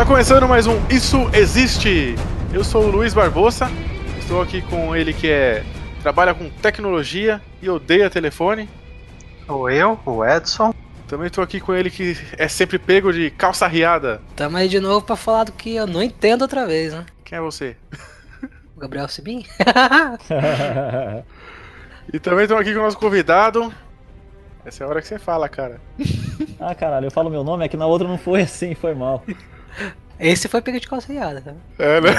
Está começando mais um Isso Existe. Eu sou o Luiz Barbosa. Estou aqui com ele que é trabalha com tecnologia e odeia telefone. Sou eu, o Edson. Também estou aqui com ele que é sempre pego de calça riada. Tamo aí de novo pra falar do que eu não entendo outra vez, né? Quem é você? O Gabriel Sibim? E também estamos aqui com o nosso convidado. Essa é a hora que você fala, cara. Ah, caralho, eu falo meu nome, é que na outra não foi assim, foi mal. Esse foi pego de calça riada, tá? É, né?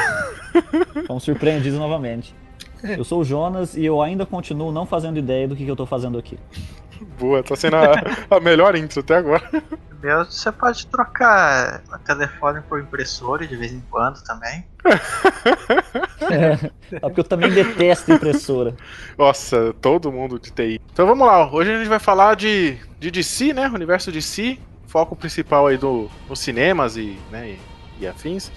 Fomos surpreendidos novamente. Eu sou o Jonas e eu ainda continuo não fazendo ideia do que, que eu tô fazendo aqui. Boa, tá sendo a, a melhor intro até agora. Meu, você pode trocar o telefone por impressora de vez em quando também. É, porque eu também detesto impressora. Nossa, todo mundo de TI. Então vamos lá, hoje a gente vai falar de, de DC, né? Universo DC, foco principal aí do, nos cinemas e, né, e, e afins.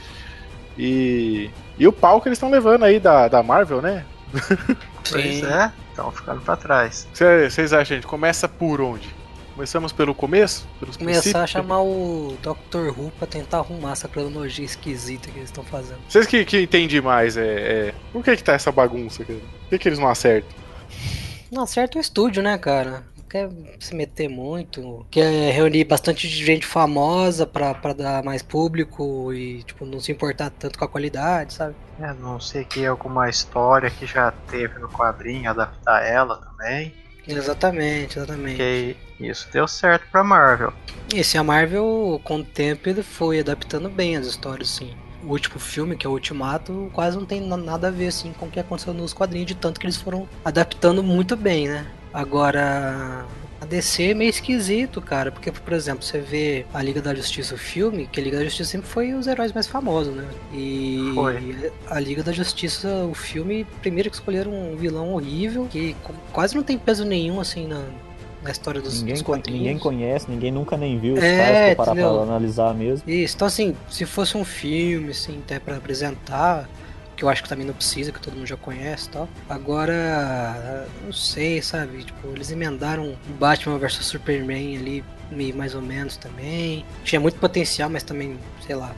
E, e o pau que eles estão levando aí da, da Marvel, né? Pois é, estão ficando pra trás. Vocês acham, gente? Começa por onde? Começamos pelo começo? Pelos Começar a princípios? chamar o Dr. Who pra tentar arrumar essa cronologia esquisita que eles estão fazendo. Vocês que, que entendem mais, é, é, por que que tá essa bagunça, cara? Por que que eles não acertam? Não acerta o estúdio, né, cara? Quer se meter muito. Quer reunir bastante gente famosa pra, pra dar mais público e, tipo, não se importar tanto com a qualidade, sabe? É, não sei que alguma história que já teve no quadrinho, adaptar ela também. Exatamente, exatamente. Que isso deu certo pra Marvel. Esse a Marvel, com o tempo, ele foi adaptando bem as histórias, sim. O último filme, que é o Ultimato, quase não tem na- nada a ver assim com o que aconteceu nos quadrinhos, de tanto que eles foram adaptando muito bem, né? Agora, a DC é meio esquisito, cara, porque, por exemplo, você vê a Liga da Justiça, o filme, que a Liga da Justiça sempre foi os heróis mais famosos, né? E Foi. a Liga da Justiça, o filme, primeiro que escolheram um vilão horrível, que quase não tem peso nenhum, assim, na, na história dos, Ninguém, dos ninguém conhece, ninguém nunca nem viu os É, caras pra parar entendeu? pra analisar mesmo. Isso, então assim, se fosse um filme, assim, até pra apresentar, que eu acho que também não precisa, que todo mundo já conhece e tal. Agora, não sei, sabe? Tipo, eles emendaram Batman vs Superman ali, meio mais ou menos também. Tinha muito potencial, mas também, sei lá,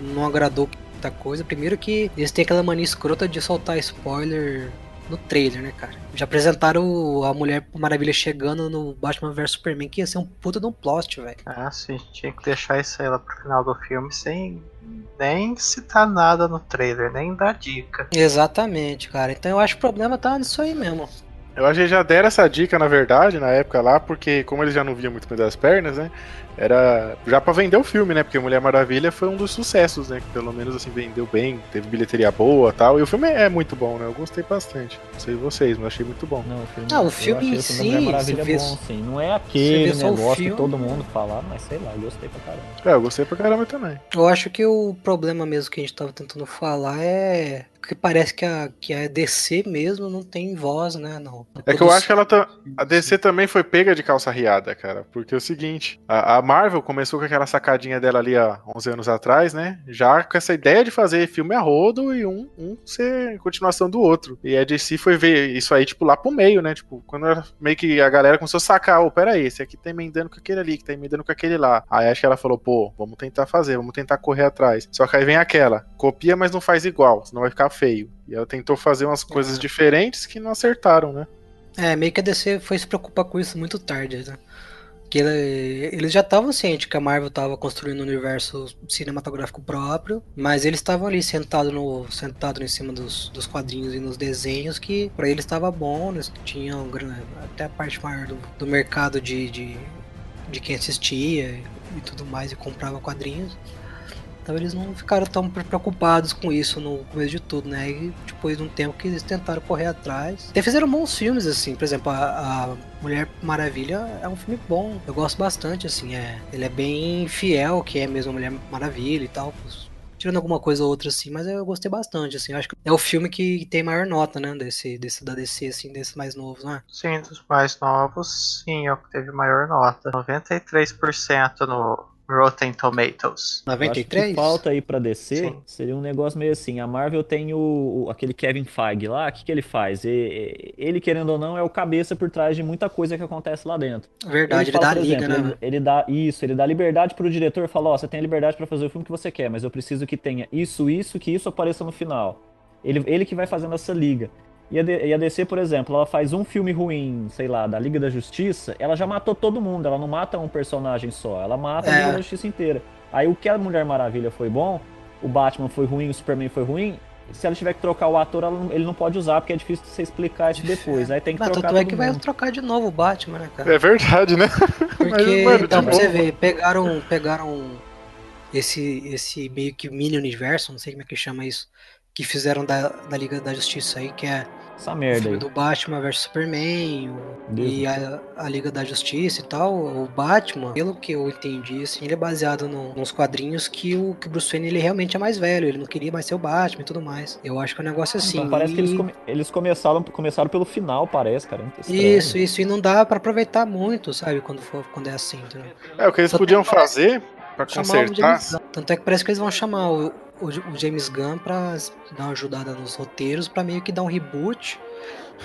não agradou muita coisa. Primeiro que eles têm aquela mania escrota de soltar spoiler no trailer, né, cara? Já apresentaram a Mulher Maravilha chegando no Batman vs Superman, que ia ser um puta de um plot, velho. Ah, sim, tinha que deixar isso aí lá pro final do filme sem nem citar nada no trailer, nem dar dica. Exatamente, cara. Então eu acho que o problema tá nisso aí mesmo. Eu acho que eles já deram essa dica, na verdade, na época lá, porque como eles já não viam muito bem das pernas, né? Era já pra vender o filme, né? Porque Mulher Maravilha foi um dos sucessos, né? Que pelo menos assim vendeu bem, teve bilheteria boa tal. E o filme é muito bom, né? Eu gostei bastante. Não sei vocês, mas achei muito bom. Não, o filme, Ah, o eu filme achei em o filme si, Mulher Maravilha bom, sim. Não é aquele negócio que todo mundo fala, mas sei lá, eu gostei pra caramba. É, eu gostei pra caramba também. Eu acho que o problema mesmo que a gente tava tentando falar é que parece que a, que a DC mesmo não tem voz, né? Não. É que eu acho que ela tá. A DC também foi pega de calça riada, cara. Porque é o seguinte: a, a Marvel começou com aquela sacadinha dela ali há 11 anos atrás, né? Já com essa ideia de fazer filme a rodo e um, um ser continuação do outro. E a DC foi ver isso aí, tipo, lá pro meio, né? Tipo, quando ela- meio que a galera começou a sacar: ô, pera aí, esse aqui tá emendando com aquele ali, que tá emendando com aquele lá. Aí acho que ela falou: pô, vamos tentar fazer, vamos tentar correr atrás. Só que aí vem aquela: copia, mas não faz igual, senão vai ficar feio. E ela tentou fazer umas coisas É. diferentes que não acertaram, né? É, meio que a DC foi se preocupar com isso muito tarde, né? Que ele- eles já estavam cientes que a Marvel estava construindo um universo cinematográfico próprio, mas eles estavam ali sentados no, sentado em cima dos, dos quadrinhos e nos desenhos que pra eles estava bom, eles tinham até a parte maior do, do mercado de, de, de quem assistia e tudo mais e comprava quadrinhos. Então eles não ficaram tão pre- preocupados com isso no começo de tudo, né? E depois de um tempo que eles tentaram correr atrás. Até fizeram bons filmes, assim. Por exemplo, a, a Mulher Maravilha é um filme bom. Eu gosto bastante, assim. É, ele é bem fiel, que é mesmo a Mulher Maravilha e tal. Tirando alguma coisa ou outra, assim. Mas eu gostei bastante, assim. Acho que é o filme que tem maior nota, né? Desse, desse da DC, assim, desses mais novos, né? Sim, dos mais novos, sim, é o que teve maior nota. 93% no Rotten Tomatoes. Eu acho que 93? falta aí pra descer seria um negócio meio assim. A Marvel tem o, o- aquele Kevin Feige lá, o que, que ele faz? E- ele, querendo ou não, é o cabeça por trás de muita coisa que acontece lá dentro. Verdade, ele, fala, dá a por liga, exemplo, né? ele, ele dá isso, ele dá liberdade pro diretor, fala, ó, você tem a liberdade pra fazer o filme que você quer, mas eu preciso que tenha isso, isso, que isso apareça no final. Ele, ele que vai fazendo essa liga. E a, e a DC, por exemplo, ela faz um filme ruim, sei lá, da Liga da Justiça, ela já matou todo mundo, ela não mata um personagem só, ela mata a É. Liga da Justiça inteira. Aí o que a Mulher Maravilha foi bom, o Batman foi ruim, o Superman foi ruim, se ela tiver que trocar o ator, ela não- ele não pode usar, porque é difícil de você explicar isso depois. Aí tem que Mas trocar tanto é que vai mundo. trocar de novo o Batman, né, cara? É verdade, né? Porque, mano, então, de pra você ver, pegaram, pegaram esse, esse meio que mini universo, não sei como é que chama isso, que fizeram da, da Liga da Justiça aí, que é Essa o merda filme aí. do Batman vs Superman, o- Deus e a, a Liga da Justiça e tal, o Batman, pelo que eu entendi, assim, ele é baseado no- nos quadrinhos que o, que o Bruce Wayne ele realmente é mais velho, ele não queria mais ser o Batman e tudo mais. Eu acho que é um negócio assim. Então, parece que eles, e- come- eles começaram, começaram pelo final, parece, cara. Estranho. Isso, isso, e não dá pra aproveitar muito, sabe, quando, for, quando é assim, entendeu? É, o que eles Só podiam fazer o consertar. Tanto é que parece que eles vão chamar o, o, James Gunn pra dar uma ajudada nos roteiros, pra meio que dar um reboot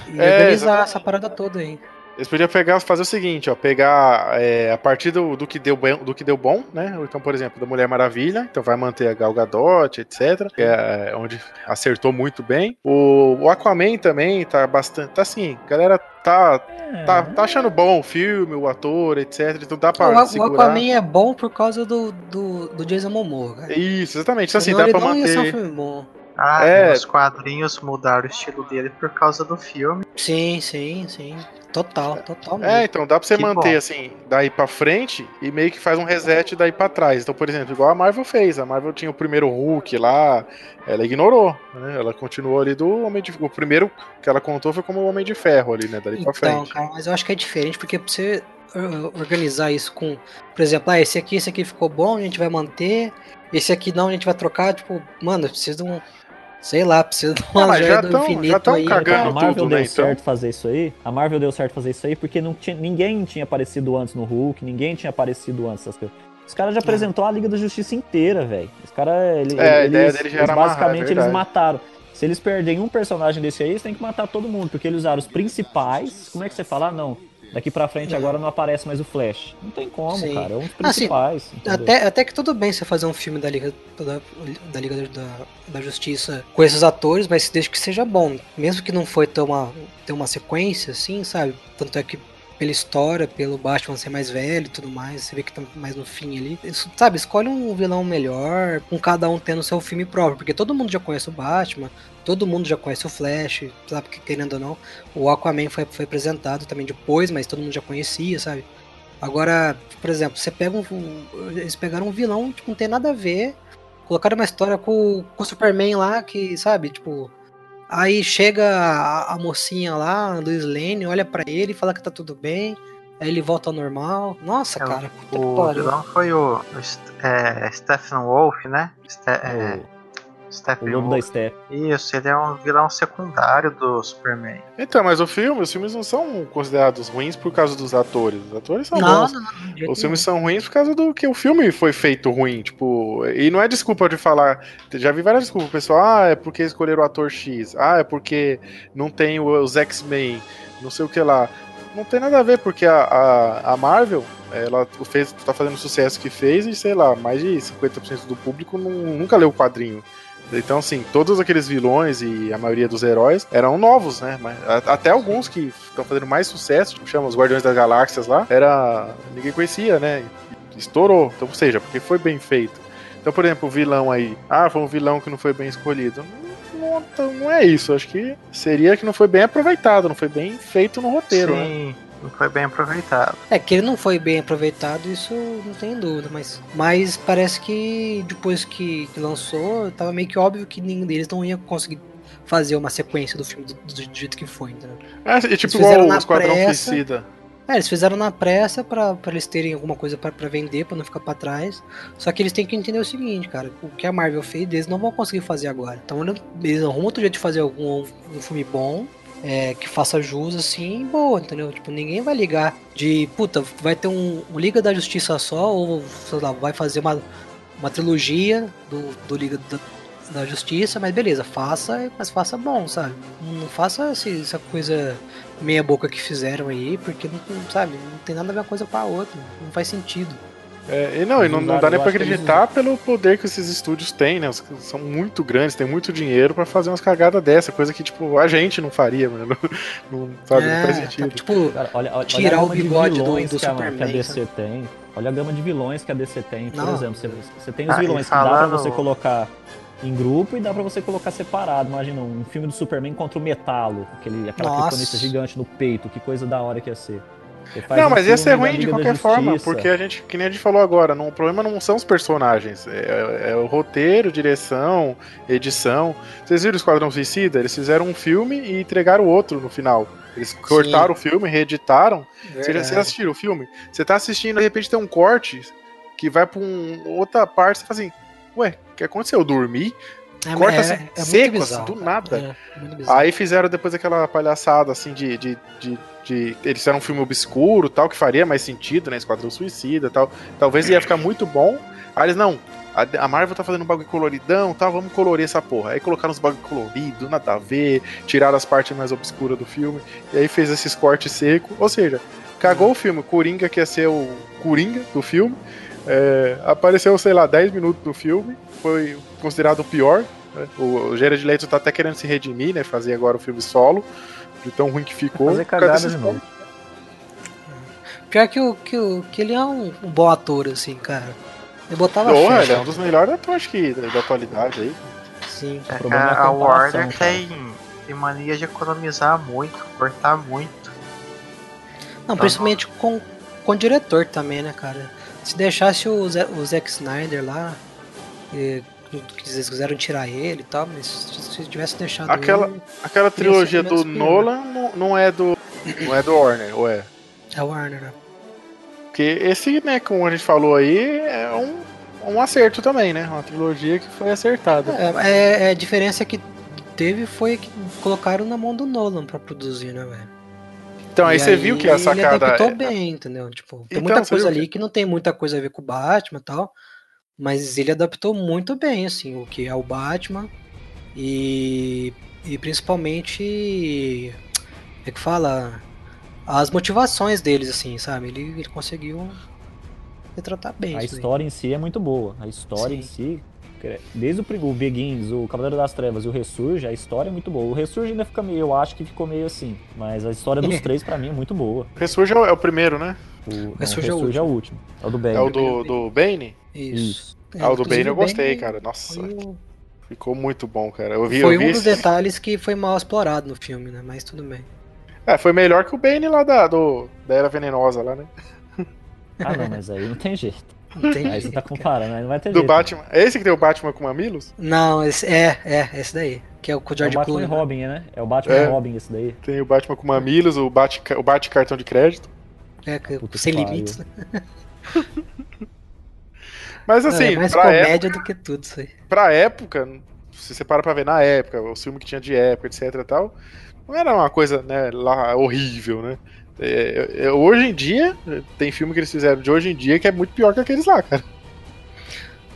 e É, organizar exatamente. essa parada toda aí. Eles podiam pegar, fazer o seguinte, ó, pegar é, a partir do, do que deu bem, do que deu bom, né? Então, por exemplo, da Mulher Maravilha, então vai manter a Gal Gadot, etc, que é é, onde acertou muito bem. O, o Aquaman também tá bastante, tá assim, a galera tá É, tá, tá achando bom o filme, o ator, etc, então dá pra O, o segurar. Aquaman é bom por causa do, do, do Jason Momoa, cara. Isso, exatamente, então, assim, dá pra não ia ser um manter filme bom. Ah, É. os quadrinhos mudaram o estilo dele por causa do filme. Sim, sim, sim. Total, total mesmo. É, então dá pra você Que manter bom. assim, daí pra frente e meio que faz um reset daí pra trás. Então, por exemplo, igual a Marvel fez. A Marvel tinha o primeiro Hulk lá, ela ignorou, né? Ela continuou ali do Homem de O primeiro que ela contou foi como o Homem de Ferro ali, né? Pra Então, frente. cara, mas eu acho que é diferente porque pra você uh, organizar isso com, por exemplo, ah, esse aqui, esse aqui ficou bom, a gente vai manter, esse aqui não, a gente vai trocar, tipo, mano, precisa de um, sei lá, precisa de uma Ah, mas já joia do tão- já infinito tão aí. cagando. a Marvel tudo, deu né, então? certo fazer isso aí. A Marvel deu certo fazer isso aí porque não tinha, ninguém tinha aparecido antes no Hulk, ninguém tinha aparecido antes dessas coisas. Os caras já apresentou a Liga da Justiça inteira, velho. Os caras, ele, É, a eles, ideia dele já eles era amarrar, é basicamente eles verdade. mataram. Se eles perderem um personagem desse aí, eles têm que matar todo mundo, porque eles usaram os principais. Como é que você fala? Ah, não. Daqui pra frente agora não aparece mais o Flash. Não tem como, Sim. cara. É um dos Assim, principais. entendeu? Até, até que tudo bem você fazer um filme da Liga da, da Liga da, da Justiça com esses atores, mas desde que seja bom. Mesmo que não foi ter uma, ter uma sequência, assim, sabe? Tanto é que pela história, pelo Batman ser mais velho e tudo mais, você vê que tá mais no fim ali. Isso, sabe, escolhe um vilão melhor, com cada um tendo seu filme próprio, porque todo mundo já conhece o Batman, todo mundo já conhece o Flash, sabe, que querendo ou não. O Aquaman foi, foi apresentado também depois, mas todo mundo já conhecia, sabe? Agora, por exemplo, você pega um. Eles pegaram um vilão que não tem nada a ver, colocaram uma história com, com o Superman lá, que, sabe, tipo. Aí chega a, a mocinha lá, a Lois Lane, olha pra ele e fala que tá tudo bem. Aí ele volta ao normal. Nossa, É, cara, O vilão foi o, o é, Stephen Wolf, né? Ste é, O- O Lobo da. Steppe. Isso, ele é um vilão secundário do Superman. Então, mas o filme, os filmes não são considerados ruins por causa dos atores. Os atores são Não, bons. não, não, Os filmes são ruins por causa do que o filme foi feito ruim, tipo, e não é desculpa de falar, já vi várias desculpas, pessoal, ah, é porque escolheram o ator X, ah, é porque não tem os X-Men, não sei o que lá. Não tem nada a ver, porque a, a, a Marvel, ela fez, tá fazendo o sucesso que fez e, sei lá, mais de 50% do público não- nunca leu o quadrinho. Então, assim, todos aqueles vilões e a maioria dos heróis eram novos, né? Mas, até alguns que estão fazendo mais sucesso, tipo, chama os Guardiões das Galáxias lá, era. ninguém conhecia, né? Estourou. Então, ou seja, porque foi bem feito. Então, por exemplo, o vilão aí. Ah, foi um vilão que não foi bem escolhido. Não, não, não é isso. Acho que seria que não foi bem aproveitado, não foi bem feito no roteiro, né? Não foi bem aproveitado. É que ele não foi bem aproveitado, isso não tem dúvida, mas, mas parece que depois que, que lançou, tava meio que óbvio que nenhum deles não ia conseguir fazer uma sequência do filme do, do- do jeito que foi, entendeu? É, e tipo fizeram igual o na Esquadrão pressa. Suicida. É, eles fizeram na pressa pra, pra eles terem alguma coisa pra, pra vender, pra não ficar pra trás. Só que eles têm que entender o seguinte, cara, o que a Marvel fez, eles não vão conseguir fazer agora. Então eles arrumam outro jeito de fazer algum um filme bom é, que faça jus assim, boa, entendeu? Tipo, ninguém vai ligar de, puta, vai ter um, um Liga da Justiça só, ou sei lá, vai fazer uma, uma trilogia do, do Liga da, da Justiça, mas beleza, faça, mas faça bom, sabe? Não faça esse, essa coisa meia boca que fizeram aí, porque não, sabe, não tem nada a ver uma coisa com a outra, não faz sentido. É, e não, e não, não dá nem pra acreditar pelo poder que esses estúdios têm, né? São muito grandes, têm muito dinheiro pra fazer umas cagadas dessa, coisa que, tipo, a gente não faria, mano. Não, sabe, É, não faz tá, sentido. tipo, Cara, olha, olha, Tirar olha o gama de bigode do- vilões do que, a, Superman, que a DC tem. Olha a gama de vilões que a DC tem. Por Não. exemplo, você, você tem os Ah, vilões que dá pra você colocar em grupo e dá pra você colocar separado. Imagina um filme do Superman contra o Metalo, aquele, aquela kryptonita gigante no peito, que coisa da hora que ia ser. Não, mas ia ser ruim de qualquer forma, porque a gente, que nem a gente falou agora, não, o problema não são os personagens, é, é o roteiro, direção, edição. Vocês viram o Esquadrão Suicida? Eles fizeram um filme e entregaram outro no final. Eles cortaram o filme, reeditaram. Você já assistiu o filme? Você tá assistindo, de repente tem um corte que vai pra um, outra parte, você fala assim, ué, o que aconteceu? Eu dormi? É, corta é- assim, é muito seco, bizarro, assim, do cara. nada. É. Aí fizeram depois aquela palhaçada, assim, de. de, de, de- eles fizeram um filme obscuro tal, que faria mais sentido, né? Esquadrão Suicida tal. Talvez ia ficar muito bom. Aí eles, não. A, Marvel tá fazendo um bagulho coloridão tal, vamos colorir essa porra. Aí colocaram os bagulho colorido, nada a ver, tiraram as partes mais obscuras do filme, e aí fez esses cortes secos. Ou seja, cagou o filme. Coringa que ia ser o Coringa do filme. É, apareceu, sei lá, 10 minutos do filme. Foi considerado o pior. né? O, Jared Leto tá até querendo se redimir, né? Fazer agora o filme solo. De tão ruim que ficou. Fazer cagada de novo. Pior que, o, que, o, que ele é um, um bom ator, assim, cara. Eu botava Porra, fé. ele é um dos melhores atores que, da atualidade aí. Sim. É que problema é a a, Warner cara. tem, tem mania de economizar muito, cortar muito. Não, principalmente com, com o diretor também, né, cara? Se deixasse o, Ze- o Zack Snyder lá, que eles quiseram tirar ele e tal, mas se, se tivesse deixado Aquela- ele, Aquela trilogia do. Nolan não, não é do. Não é do Warner, ou é? é o Warner, né? Porque esse, né, como a gente falou aí, é um, um acerto também, né? Uma trilogia que foi acertada. É, é- é, a diferença que teve foi que colocaram na mão do Nolan pra produzir, né, velho? Então, aí E você viu que a Ele sacada. adaptou é- bem, entendeu? Tipo, tem Então, muita coisa ali que não tem muita coisa a ver com o Batman e tal. Mas ele adaptou muito bem, assim, o que é o Batman. E, e principalmente. É que fala. As motivações deles, assim, sabe? Ele, ele conseguiu retratar bem. A isso aí. história em si é muito boa. A história Sim. em si, desde o, o Begins, o Cavaleiro das Trevas e o Ressurge, a história é muito boa. O Ressurge ainda fica meio, eu acho que ficou meio assim. Mas a história dos três, pra mim, é muito boa. Ressurge é o, é o primeiro, né? O, não, o Ressurge é o é o último. É o do Ben. É o do, do Bane? Isso. ah, o do Bane eu o Bane gostei, cara. Nossa, ficou muito bom, cara. Eu vi, foi eu vi um dos esse- detalhes que foi mal explorado no filme, né? Mas tudo bem. É, foi melhor que o Bane lá da, do, da Era Venenosa lá, né? Ah, não, mas aí não tem jeito. Não tem Aí você tá cara. comparando, aí não vai ter Do jeito. Batman. É esse que tem o Batman com mamilos? Não, esse, é, é, esse daí. Que é o com o É o George Batman Clooney. e né? Robin, né? É o Batman É. e Robin esse daí. Tem o Batman com mamilos, o Bat, o Bat cartão de crédito. É, Puta sem limites, né? Mas Não, assim, é mais pra, época, comédia do que tudo isso aí. pra época, se você para pra ver na época, o filme que tinha de época, etc e tal, não era uma coisa, né, lá horrível, né? É, é, hoje em dia, tem filme que eles fizeram de hoje em dia que é muito pior que aqueles lá, cara.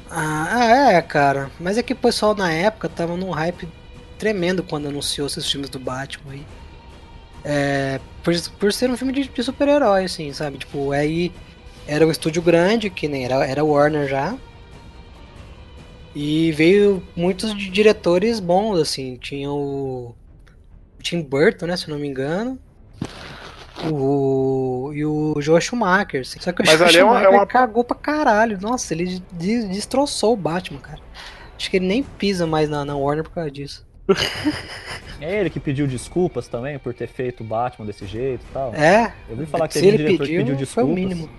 Ah, é, cara. Mas é que o pessoal na época tava num hype tremendo quando anunciou esses filmes do Batman aí. É, por, por ser um filme de, de super-herói, assim, sabe? Tipo, aí era um estúdio grande, que nem era, era Warner já. E veio muitos diretores bons, assim. Tinha o Tim Burton, né, se não me engano. O, e o Joe Schumacher. assim. Só que o Mas Joe ali é uma- é Schumacher uma- cagou pra caralho. Nossa, ele de- destroçou o Batman, cara. Acho que ele nem pisa mais na, na Warner por causa disso. É ele que pediu desculpas também por ter feito o Batman desse jeito e tal. É, Eu ouvi falar que se ele pediu, que pediu foi o desculpas. mínimo.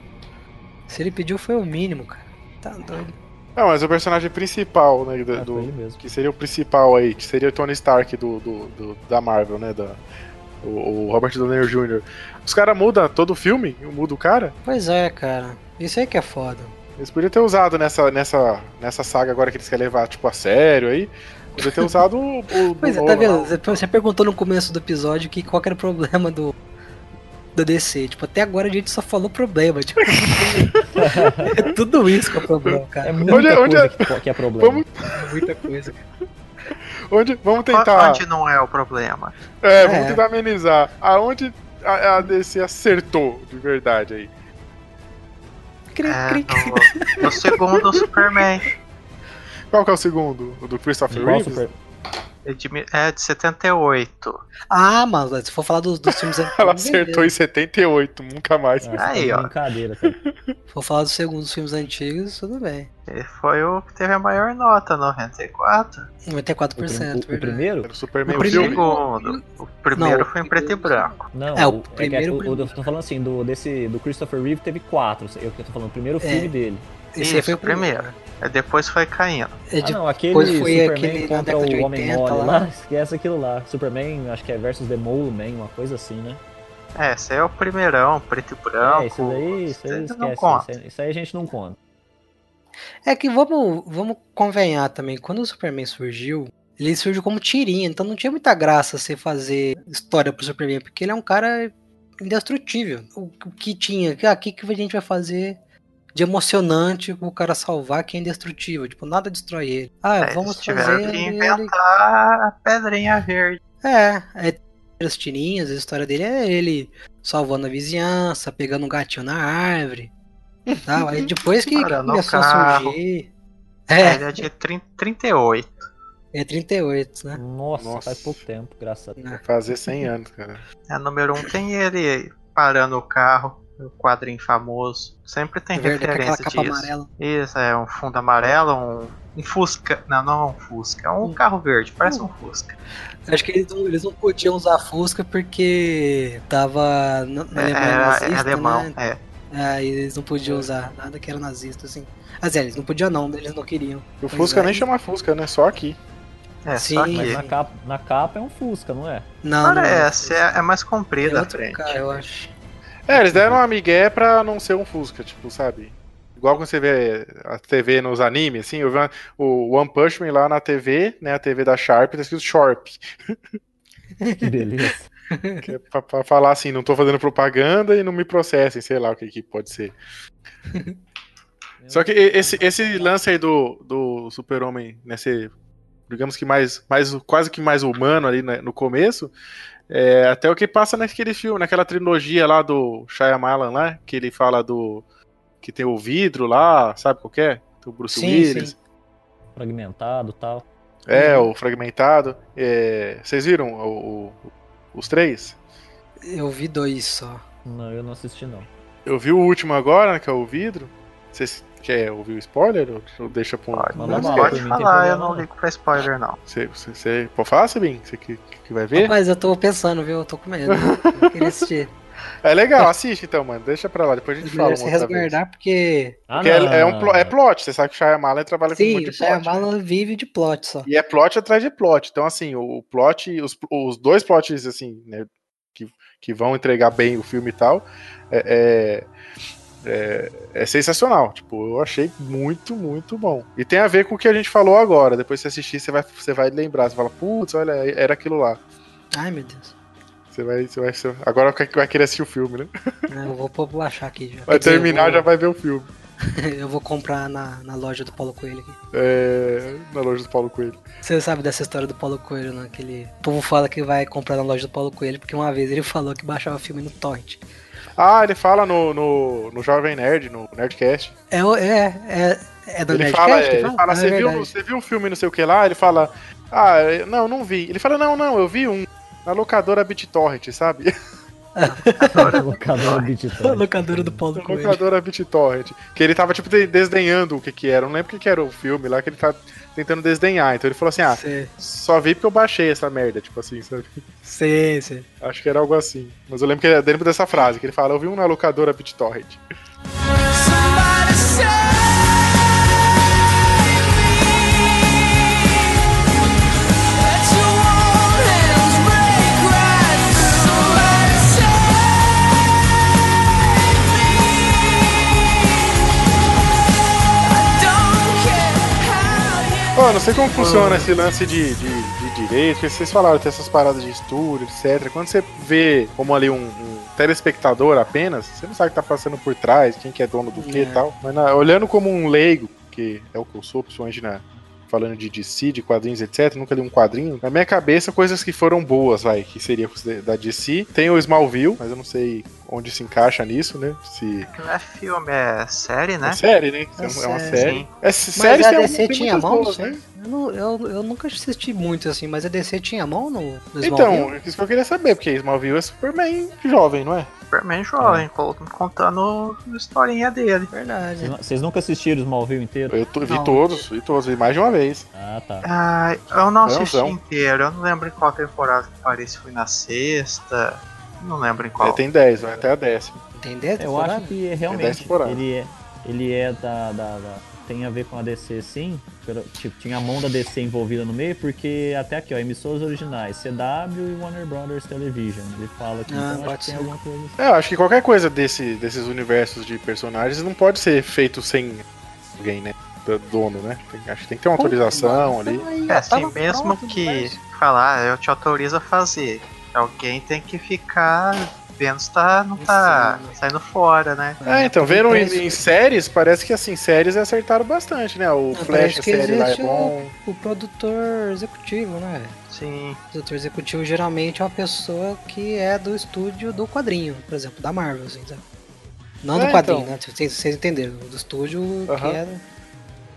Se ele pediu, foi o mínimo, cara. Tá doido. Não, mas o personagem principal, né, do, mesmo. que seria o principal aí, que seria o Tony Stark do, do, do- da Marvel, né, da, o, o Robert Downey Jr. Os caras mudam todo o filme, muda o cara. Pois é, cara. Isso aí que é foda. Eles podiam ter usado nessa, nessa, nessa saga agora que eles querem levar, tipo, a sério aí. Podia ter usado o. o Pois é, tá vendo? Você- perguntou no começo do episódio que qual era o problema do da DC. Tipo, até agora a gente só falou problema. Tipo, é tudo isso que é o problema, É cara. muita Onde é- onde coisa é- que, que é problema. Vamos, É muita coisa. Onde, vamos tentar. Onde não é o problema? É, É. vamos tentar amenizar. Aonde a, a DC acertou de verdade aí? Cri, É, cri. no, no segundo Superman. Qual que é o segundo? O do Christopher Reeves? super... É de, é de 78. Ah, mas se for falar dos, dos filmes antigos. Ela acertou em 78, nunca mais. Ah, Aí, é ó. brincadeira, cara. Se for falar dos segundos filmes antigos, tudo bem. Ele foi o que teve a maior nota, 94. 94%. O, prim- o- o primeiro? O Superman O O filme. segundo. O primeiro Não, foi em preto e branco. Não, É, o é que primeiro- o, o- eu tô falando assim, do, desse, do Christopher Reeve teve quatro. Eu que tô falando, o primeiro É. filme dele. Esse aí Isso, foi o primeiro. Aí depois foi caindo. É Ah, de- não, aquele depois foi Superman aquele contra o Homem 80 Mole lá. lá. esquece aquilo lá. Superman, acho que é versus The Mole Man, uma coisa assim, né? É, esse aí é o primeirão, preto e branco. é, isso daí, isso aí Não esquece. conta. Isso aí, isso aí a gente não conta. É que vamos, vamos convenhar também, quando o Superman surgiu, ele surgiu como tirinha, então não tinha muita graça você fazer história pro Superman, porque ele é um cara indestrutível. O, o que tinha, ah, o que, que a gente vai fazer de emocionante pro cara salvar que é indestrutível? Tipo, nada destrói ele. Ah, É, vamos eles fazer que ele... inventar a pedrinha verde. É, é as tirinhas, a história dele é ele salvando a vizinhança, pegando um gatinho na árvore. Tal. Aí depois que Parando o começou a surgir. É. É, Ele é de 30, 38. é 38, né? Nossa, Nossa. faz pouco tempo, graças a Deus. É. Fazer 100 anos, cara. É número um, tem ele parando o carro, o quadrinho famoso. Sempre tem Verde, com aquela referência capa disso. amarela. Isso, é um fundo amarelo, um, um Fusca. Não, não é um Fusca, é um Hum. carro verde, parece um Fusca. Acho que eles não, eles não podiam usar Fusca porque tava na, É, Alemanha era, é nazista, alemão, né? é. Aí eles não podiam usar nada que era nazista, assim. Mas é, eles não podiam não, eles não queriam. E o Fusca é. nem chama Fusca, né? Só aqui. É, Sim, só Mas que na capa, na capa é um Fusca, não é? Não, não parece, é, é, é mais é comprida a outro frente. cara, eu acho. É, eles deram uma migué pra não ser um Fusca, tipo, sabe? Igual quando você vê a TV nos animes, assim, eu vi uma- o One Punch Man lá na TV, né? A TV da Sharp, tá escrito Sharp. Que beleza. Que é pra, pra falar assim, não tô fazendo propaganda e não me processem, sei lá o que, que pode ser. Só que esse, esse lance aí do, do Super-Homem, nesse, digamos que mais, mais, quase que mais humano ali né, no começo, é até o que passa naquele filme, naquela trilogia lá do Shyamalan lá, que ele fala do, que tem o vidro lá, sabe qual que é? Tem o Bruce Sim, Willis. sim. Fragmentado e tal. É, Uhum. o Fragmentado. É, vocês viram o- o- os três? Eu vi dois só. Não, eu não assisti não. Eu vi o último agora, né, que é o vidro. Vocês querem ouvir o spoiler? Ou, ou deixa pra um. Pode, não, pode não tem falar, eu não ligo pra spoiler não. Você, você, você pode falar, Sabine? Você que, que vai ver? Rapaz, eu tô pensando, viu? Eu tô com medo. Eu queria assistir. É legal, assiste então, mano. Deixa pra lá, depois a gente fala. Se outra vez. resguardar, porque. Ah, Porque é, não. é um plo- é plot, você sabe que o Shyamalan trabalha com Sim, muito o de plot. né? Shyamalan vive de plot só. E é plot atrás de plot. Então, assim, o plot, os, os dois plots, assim, né, que, que vão entregar bem o filme e tal, é, é, é- é sensacional. Tipo, eu achei muito, muito bom. E tem a ver com o que a gente falou agora. Depois que você assistir, você vai, você vai lembrar. Você fala, putz, olha, era aquilo lá. Ai, meu Deus. Você vai, você vai, você- agora vai querer assistir o filme, né? Eu vou pôr- vou achar aqui já. Vai terminar, eu já vou, vai ver o filme. Eu vou comprar na, na loja do Paulo Coelho aqui. É, na loja do Paulo Coelho. Você sabe dessa história do Paulo Coelho, né? Que ele... O povo fala que vai comprar na loja do Paulo Coelho, porque uma vez ele falou que baixava filme no torrent. Ah, ele fala no, no, no Jovem Nerd, no Nerdcast. É, o- é, é, é do ele Nerdcast? fala, é, ele fala Ah, é você, viu, você viu um filme não sei o que lá? Ele fala, ah, não, não vi. Ele fala, não, não, eu vi um. Na locadora BitTorrent, sabe? Locadora A BitTorrent. locadora do Paulo Coelho. locadora BitTorrent. Que ele tava, tipo, de- desdenhando o que que era. Eu não lembro o que que era o filme lá, que ele tá tentando desdenhar. Então ele falou assim, ah, Sim, só vi porque eu baixei essa merda, tipo assim, sabe? sim, sim. Acho que era algo assim. Mas eu lembro que era dentro dessa frase, que ele fala, eu vi um na locadora BitTorrent. Somebody You Pô, não sei como funciona esse lance de, de, de direito, porque vocês falaram, tem essas paradas de estúdio, etc. Quando você vê como ali um, um telespectador apenas, você não sabe o que tá passando por trás, quem que é dono do que e É. tal. Mas na- olhando como um leigo, que é o que eu sou, principalmente na, falando de DC, de quadrinhos, etc. Nunca li um quadrinho. Na minha cabeça, coisas que foram boas, vai, que seria da DC. Tem o Smallville, mas eu não sei onde se encaixa nisso, né? Se. Não é filme, é série, né? É série, né? É É, uma série. série. Sim. É, Mas séries a DC tem tinha mão boas, né? Eu, não- eu, eu nunca assisti muito assim, mas a DC tinha mão no, no Então, Smallville? é isso que eu queria saber, porque Smallville é Superman jovem, não é? Superman jovem, col- contando a historinha dele. Verdade. Vocês- nunca assistiram o Smallville inteiro? Eu tô- vi Não. todos, vi todos, vi mais de uma vez. Ah, tá. Ah, eu não assisti Leãozão. inteiro, eu não lembro em qual temporada que parece, foi na sexta. Não lembro em qual. É, tem 10, vai até a décima. Tem 10 Eu acho que realmente ele é, ele é da, da- da- tem a ver com a DC sim, pelo- tipo, tinha a mão da DC envolvida no meio, porque até aqui, ó, emissoras originais, CW e Warner Brothers Television. Ele fala que Ah, então, que tem alguma coisa assim. É, eu acho que qualquer coisa desse, desses universos de personagens não pode ser feito sem alguém, né? Do- Dono, né? Tem- acho que tem que ter uma autorização ali. É assim, mesmo que falar, eu te autorizo a fazer. Alguém tem que ficar vendo se tá, não tá Sim. saindo fora, né? É, então, vendo em, em séries, parece que assim, séries acertaram bastante, né? O Não, Flash, a que série lá é bom. O produtor executivo, né? Sim. O produtor executivo geralmente é uma pessoa que é do estúdio do quadrinho, por exemplo, da Marvel, assim, sabe? Não É, do quadrinho, então. né? Vocês, vocês entenderam, do estúdio que, é,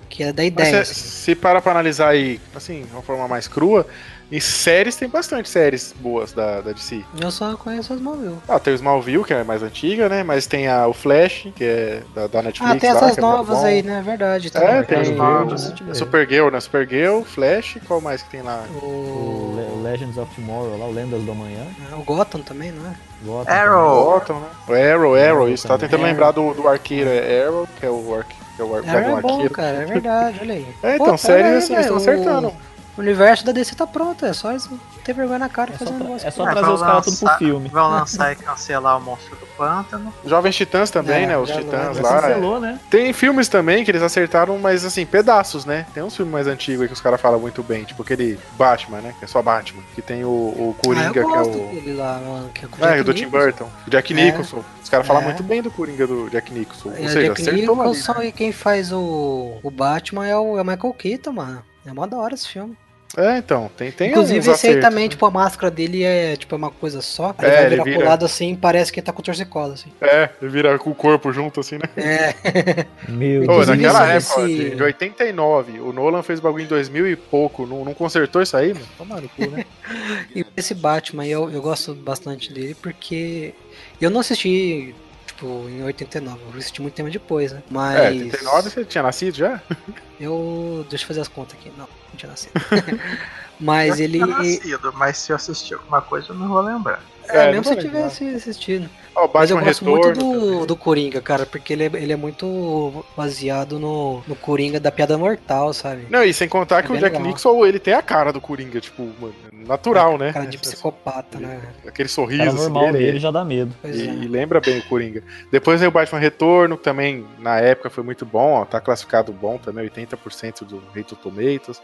que é da Mas ideia. se, assim. se para pra analisar aí, assim, de uma forma mais crua, em séries tem bastante séries boas da, da DC. Eu só conheço as Smallville. Ah, tem o Smallville, que é mais antiga, né? Mas tem a, o Flash, que é da, da Netflix. Ah, tem lá, essas é novas bom. aí, né? Verdade. É, tem as o novas. Supergirl, né? Supergirl, Flash, qual mais que tem lá? O O, Le- Legends of Tomorrow, lá, o Lendas do Amanhã. o Gotham também, não é? Gotham Arrow. Gotham, né? O Arrow, Arrow, isso. Tá tentando Arrow. lembrar do, do arqueiro, é Arrow, que é o, arque, que é o ar- É, Gavião é bom, Arqueiro. cara, é verdade, olha aí. É, Pô, então, séries olha aí, assim, estão velho, acertando. O universo da DC tá pronto, é só eles ter vergonha na cara e É só, fazer um negócio. é só Ah, trazer os caras tudo pro filme. Vão lançar e cancelar o Monstro do Pântano. Jovens Titãs também, É, né? Os Titãs lá. é. cancelou, né? Tem filmes também que eles acertaram, mas assim, pedaços, né? Tem uns filmes mais antigos aí que os caras falam muito bem, tipo aquele Batman, né? Que é só Batman. Que tem o, o Coringa, ah, que é o. dele lá, mano, que é o É, Jack do Tim Nicholson. Burton. O Jack É. Nicholson. Os caras falam É. muito bem do Coringa do Jack Nicholson. Ou É, o seja, Jack acertou ali. Nicholson e quem faz o, o Batman é o, é o Michael Keaton, mano. É mó da hora esse filme. É, então, tem, tem Inclusive, esse aí também, né? tipo, a máscara dele é tipo é uma coisa só. Aí É, vai virar vira- pro lado assim parece que tá com torcicola, assim. É, ele vira com o corpo junto assim, né? É, Meu Deus. Naquela época, esse- de, de 89, o Nolan fez bagulho em 2000 e pouco. Não, não consertou isso aí, mano? Toma no cu, né? e esse Batman eu, eu gosto bastante dele porque eu não assisti, tipo, em 89, eu assisti muito tempo depois, né? Mas. É, 89 você tinha nascido já? Eu. Deixa eu fazer as contas aqui. Não, não tinha nascido. Mas Eu ele. tinha nascido, mas se eu assistir alguma coisa eu não vou lembrar. É, É, mesmo se eu tivesse assistido. Ó, o Mas eu gosto Retorno. muito do, do Coringa, cara, porque ele é, ele é muito baseado no, no Coringa da piada mortal, sabe? Não, e sem contar É que o Jack legal. Nixon, ele tem a cara do Coringa, tipo, mano, natural, né? Cara de psicopata, né? Aquele sorriso cara assim, normal dele, dele já dá medo. E, é. e lembra bem o Coringa. Depois veio o Batman Retorno, que também na época foi muito bom, ó, tá classificado bom também, 80% do Rotten Tomatoes,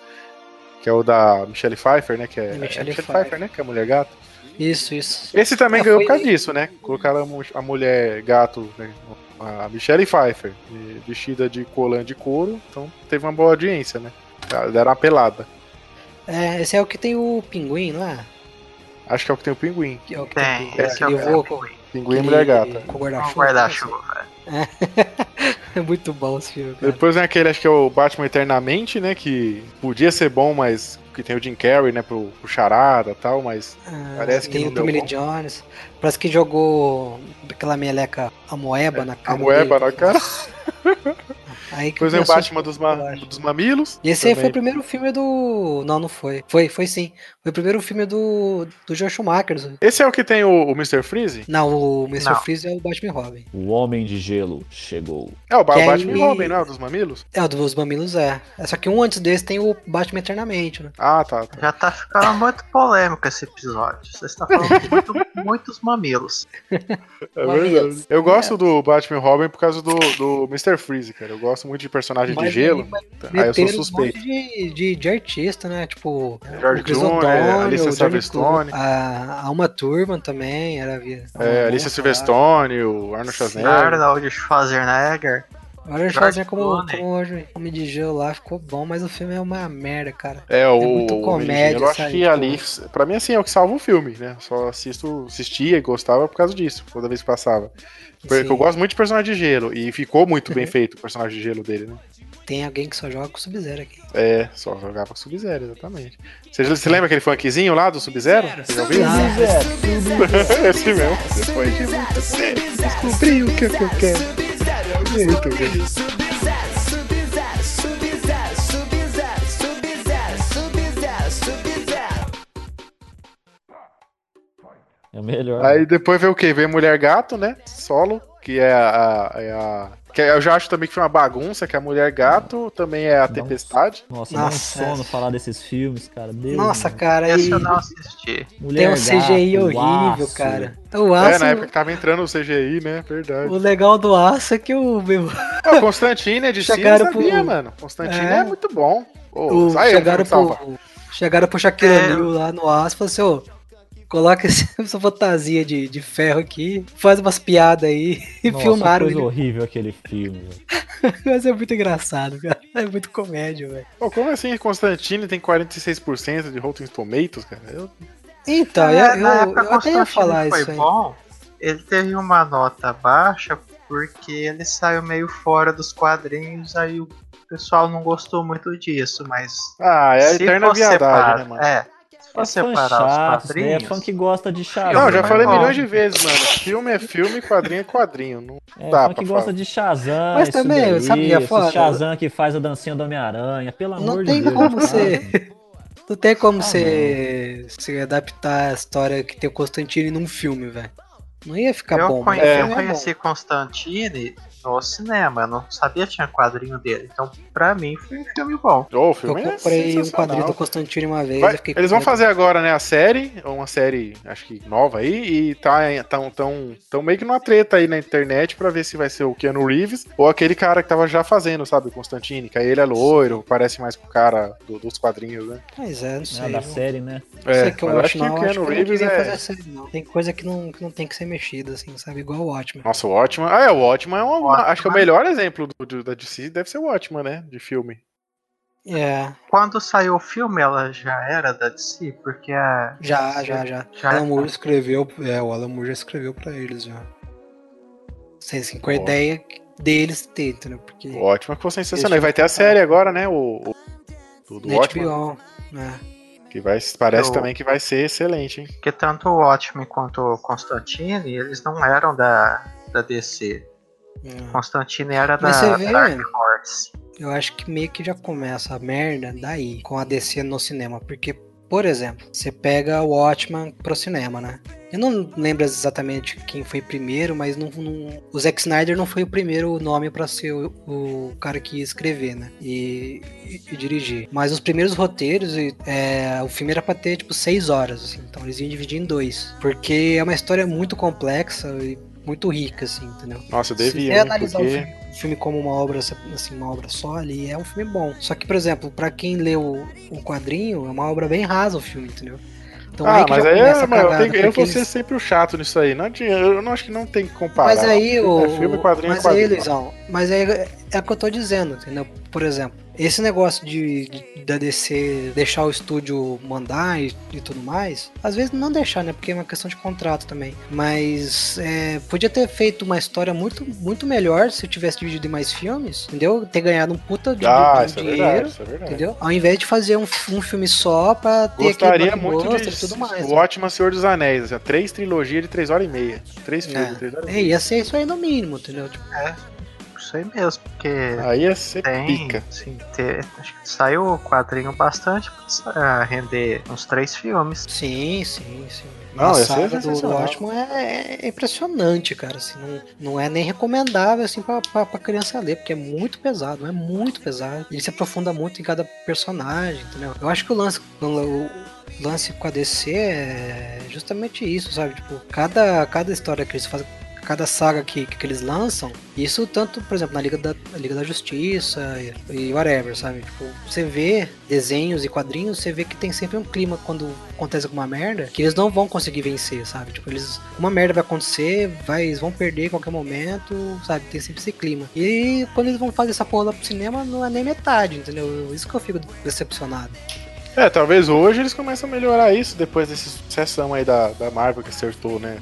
que é o da Michelle Pfeiffer, né? Que é, É, é Michelle Michelle Pfeiffer. Pfeiffer, né? Que é a mulher gato. Isso, isso. Esse também É, ganhou foi- por causa disso, né? Colocaram a mu- a mulher gato, né? A Michelle Pfeiffer, e vestida de colã de couro, então teve uma boa audiência, né? Deram uma pelada. É, esse é o que tem o pinguim, não é? Acho que é o que tem o pinguim. Que é o que Tem, tem, esse é é com, o Pinguim e aquele- mulher gata. Com guarda-chuva. guarda-chuva. É muito bom esse filme, cara. Depois vem aquele, acho que é o Batman Eternamente, né? Que podia ser bom, mas que tem o Jim Carrey, né? Pro, pro Charada e tal, mas Ah, Parece que tem não o deu Tommy bom. Jones. Parece que jogou aquela meleca amoeba na a cara. moeba dele. na cara. Aí que Depois vem o Batman dos, ma- dos mamilos. E esse aí foi também. o primeiro filme do. Não, não foi. Foi, foi sim. O primeiro filme do, do Joe Schumacher. Esse é o que tem o, o Mr. Freeze? Não, o Mr. Não. Freeze é o Batman Robin. O Homem de Gelo chegou. É o Ba- Que Batman aí- Robin, não é o dos mamilos? É, o dos mamilos é. É Só que um antes desse tem o Batman Eternamente, né? Ah, tá. tá. Já tá ficando muito polêmico esse episódio. Você está falando de muito- muitos mamilos. É verdade. Eu gosto do Batman Robin por causa do, do Mr. Freeze, cara. Eu gosto muito de personagem de Mas gelo. aí eu sou Meteram um suspeito. monte de, de, de artista, né? Tipo, George o Clooney, O'Donnell, Alicia o Silverstone. Clooney, A, a Uma Turma também era. via- É, Alicia Silverstone, o Arnold Schwarzenegger. Arnold Schwarzenegger. eu George fazer como, como Homem de Gelo lá, ficou bom, mas o filme é uma merda, cara. É, o, muito o comédia, Eu acho sabe? que ali, pra mim, assim, é o que salva o filme, né? Só assisto, assistia e gostava por causa disso, toda vez que passava. Porque Sim. eu gosto muito de personagem de gelo, e ficou muito bem feito o personagem de gelo dele, né? Tem alguém que só joga com Sub-Zero aqui. É, só jogava com Sub-Zero, exatamente. Você, você lembra aquele funkzinho lá do Sub-Zero? Você já ouviu? Ah, Esse mesmo. Depois de muito tempo, descobri o que, é que eu quero. Muito bem. É o melhor. Aí depois veio o quê? Veio Mulher Gato, né? Solo, que é a. é a- que eu já acho também que foi uma bagunça, que a Mulher Gato também é a Não. Tempestade. Nossa, um Nossa, sono é. falar desses filmes, cara. Deus Nossa, mano. cara, Esse e eu não assisti. Mulher tem um CGI Gato, horrível, Aço. cara. O aço, É, na época que tava entrando o CGI, né? Verdade. o legal do aço é que o meu. O Constantine é de si, Chegaram sabia, pro- mano. Constantine É. é, muito bom. O sai, chegaram, pro, chegaram pro Shaquille É. O'Neal lá no aço e falaram assim, ô, coloca essa fantasia de, de ferro aqui, faz umas piadas aí e Nossa, filmaram coisa ele. horrível aquele filme. Mas é muito engraçado, cara. É muito comédia, velho. Pô, como assim Constantine tem 46% de Rotten Tomatoes, cara? Eu... Então, É, eu, na eu, época eu até ia Constantine falar foi isso aí. bom. Ele teve uma nota baixa porque ele saiu meio fora dos quadrinhos, aí o pessoal não gostou muito disso, mas Ah, é a eterna viadagem, né, mano? É, se for É fã separar chato, daí é fã que gosta de Shazam. Não, já mas falei milhões de vezes, mano. Filme é filme, quadrinho é quadrinho. Não É, dá fã pra que gosta falar. de Shazam, Mas também, daí, é esse foda? Shazam que faz a dancinha do Homem-Aranha, pelo amor Não de tem Deus. como cara. você. Não tem como Ah, você, você adaptar a história que tem o Constantine num filme, velho. Não ia ficar eu, bom, conhe- mas o eu filme é conheci Constantine no cinema, eu não sabia que tinha quadrinho dele. Então, pra mim, foi um filme bom. Ô, o Eu filme é comprei um sensacional. quadrinho do Constantine uma vez. Vai- eu fiquei com eles vão medo. fazer agora, né, a série, uma série, acho que nova aí, e tá tão, tão, tão meio que numa treta aí na internet pra ver se vai ser o Keanu Reeves ou aquele cara que tava já fazendo, sabe, o Constantine, que aí ele é loiro, parece mais com o cara do- dos quadrinhos, né? Mas é, não sei. Ah, da viu? série, né? Não sei que eu mas acho, não. que o Acho que Keanu eu não Reeves é... série, não. Tem coisa que não, que não tem que ser mexida, assim, sabe? Igual o ótimo. Nossa, o Watchman... Ah, é, o Watchman é uma... Acho que é o melhor exemplo do, do- da DC deve ser o Watchman, né, de filme. É, Quando saiu o filme, ela já era da DC, porque a. já, já, já. Já Alan é- Moore escreveu, é, o Alan Moore já escreveu pra eles, já. Sem assim, com a ideia deles ter, entendeu? Porque O Watchman que foi sensacional. E vai ter a tá- série agora, né, o... o do, do né? que vai, parece Eu- também que vai ser excelente, hein. Porque tanto o Watchmen quanto o Constantine, eles não eram da, da DC. É. Constantine era Mas da você vê, Dark. Horse. Eu acho que meio que já começa a merda daí, com a DC no cinema. Porque, por exemplo, você pega o Watchman pro cinema, né? Eu não lembro exatamente quem foi primeiro, mas não, não- o Zack Snyder não foi o primeiro nome pra ser o, o cara que ia escrever, né? E, e- e dirigir. Mas os primeiros roteiros, é, o filme era pra ter, tipo, seis horas, assim. Então eles iam dividir em dois. Porque é uma história muito complexa e muito rica, assim, entendeu? Nossa, eu Se devia, você hein, analisar porque... o, filme, o filme como uma obra, assim, uma obra só ali, é um filme bom. Só que, por exemplo, pra quem leu o quadrinho, é uma obra bem rasa o filme, entendeu? Então ah, que mas aí é, mas eu, tenho- eu vou ser eles- sempre o chato nisso aí. Não adianta, eu não acho que não tem que comparar. Mas aí, não. o. É filme, quadrinho, mas quadrinho. aí, Luizão, mas é, é o que eu tô dizendo, entendeu? Por exemplo, esse negócio de, de- da DC deixar o estúdio mandar e, e tudo mais, às vezes não deixar, né? Porque é uma questão de contrato também. Mas é, podia ter feito uma história muito, muito melhor se tivesse dividido em mais filmes, entendeu? Ter ganhado um puta de, Ah, de isso é dinheiro. verdade, isso é verdade. Entendeu? Ao invés de fazer um, um filme só pra ter Gostaria aquele muito de e tudo mais. o né? Watchman Senhor dos Anéis, assim, três trilogias de três horas e meia. Três filmes É. de três horas e É, meia. ia ser isso aí no mínimo, entendeu? Tipo, Isso aí mesmo, porque Aí ia ser tem. pica. Sim, ter- acho que saiu o quadrinho bastante pra render uns três filmes. Sim, sim, sim. Não, a saga do sensacional. Watchmen é, é impressionante, cara. Assim, não, não é nem recomendável assim, pra, pra, pra criança ler, porque é muito pesado, é muito pesado. Ele se aprofunda muito em cada personagem, entendeu? Eu acho que o lance, o, o lance com a DC é justamente isso, sabe? Tipo, cada, cada história que eles fazem. Cada saga que, que eles lançam, isso tanto, por exemplo, na Liga da, Liga da Justiça e, e whatever, sabe? Tipo, você vê desenhos e quadrinhos, você vê que tem sempre um clima quando acontece alguma merda, que eles não vão conseguir vencer, sabe? Tipo, eles. Uma merda vai acontecer, vai, eles vão perder em qualquer momento, sabe? Tem sempre esse clima. E quando eles vão fazer essa porra lá pro cinema, não é nem metade, entendeu? Isso que eu fico decepcionado. É, talvez hoje eles comecem a melhorar isso depois dessa sucessão aí da, da Marvel que acertou, né?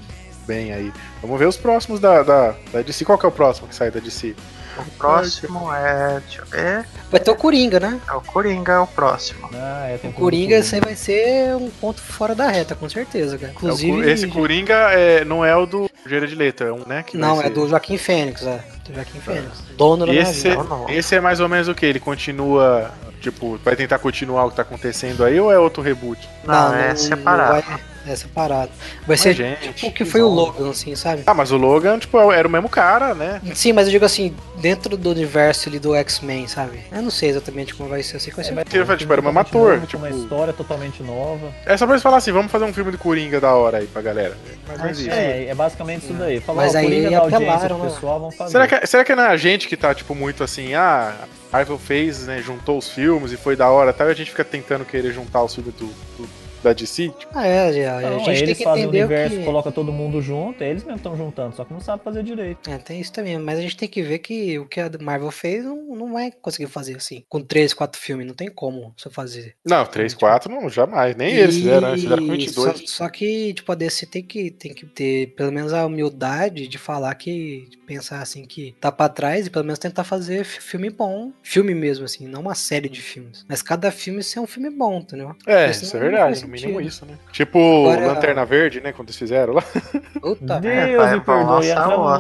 Bem aí. Vamos ver os próximos da, da, da DC. Qual que é o próximo que sai da DC? O próximo é. Deixa eu ver. Vai ter o Coringa, né? É o Coringa, é o próximo. Ah, é, tem O Coringa, esse aí vai ser um ponto fora da reta, com certeza, cara. É o Inclusive. Cu- esse Coringa é, não é o do Jared Leto, é um, né? Não, é ser- do Joaquim Fênix, é. Do Joaquim Fênix. Dono da Esse. Não, não. esse é mais ou menos o que? Ele continua, tipo, vai tentar continuar o que tá acontecendo aí ou é outro reboot? Não, é separado. vai- é separado. Vai Mas, ser gente, tipo o que foi o Logan, assim, sabe? Ah, mas o Logan, tipo, era o mesmo cara, né? Sim, mas eu digo assim, dentro do universo ali do X-Men, sabe? Eu não sei exatamente como vai ser, que vai ser. É, mas Tipo, um era o mesmo ator, novo, tipo- uma história totalmente nova. É só pra eles falar assim, vamos fazer um filme do Coringa da hora aí pra galera. É isso. É, é basicamente isso daí. Falar, Mas ó, aí Coringa da audiência apelaram, né? pessoal, vamos fazer. Será que, será que não é a gente que tá, tipo, muito assim, ah, a Marvel fez, né, juntou os filmes e foi da hora tal, e a gente fica tentando querer juntar os filmes do, do- da DC? Tipo, Ah, é, já, Não, a gente tem eles que fazem o universo, que. coloca todo mundo junto, eles mesmo estão juntando, só que não sabe fazer direito. É, tem isso também, mas a gente tem que ver que o que a Marvel fez não, não vai conseguir fazer assim. Com três, quatro filmes, não tem como você fazer. não, 3, 4, não, jamais. Nem eles fizeram, né? Eles fizeram com E 22. Só, só que, tipo, a DC tem que, tem que ter pelo menos a humildade de falar que. de pensar assim que tá pra trás e pelo menos tentar fazer fi- filme bom. Filme mesmo, assim, não uma série de filmes. Mas cada filme ser um filme bom, entendeu? É, isso é verdade. Mínimo isso, né? Tipo Agora- Lanterna Verde, né, quando eles fizeram lá. Puta, Deus vai- me perdoe, entramos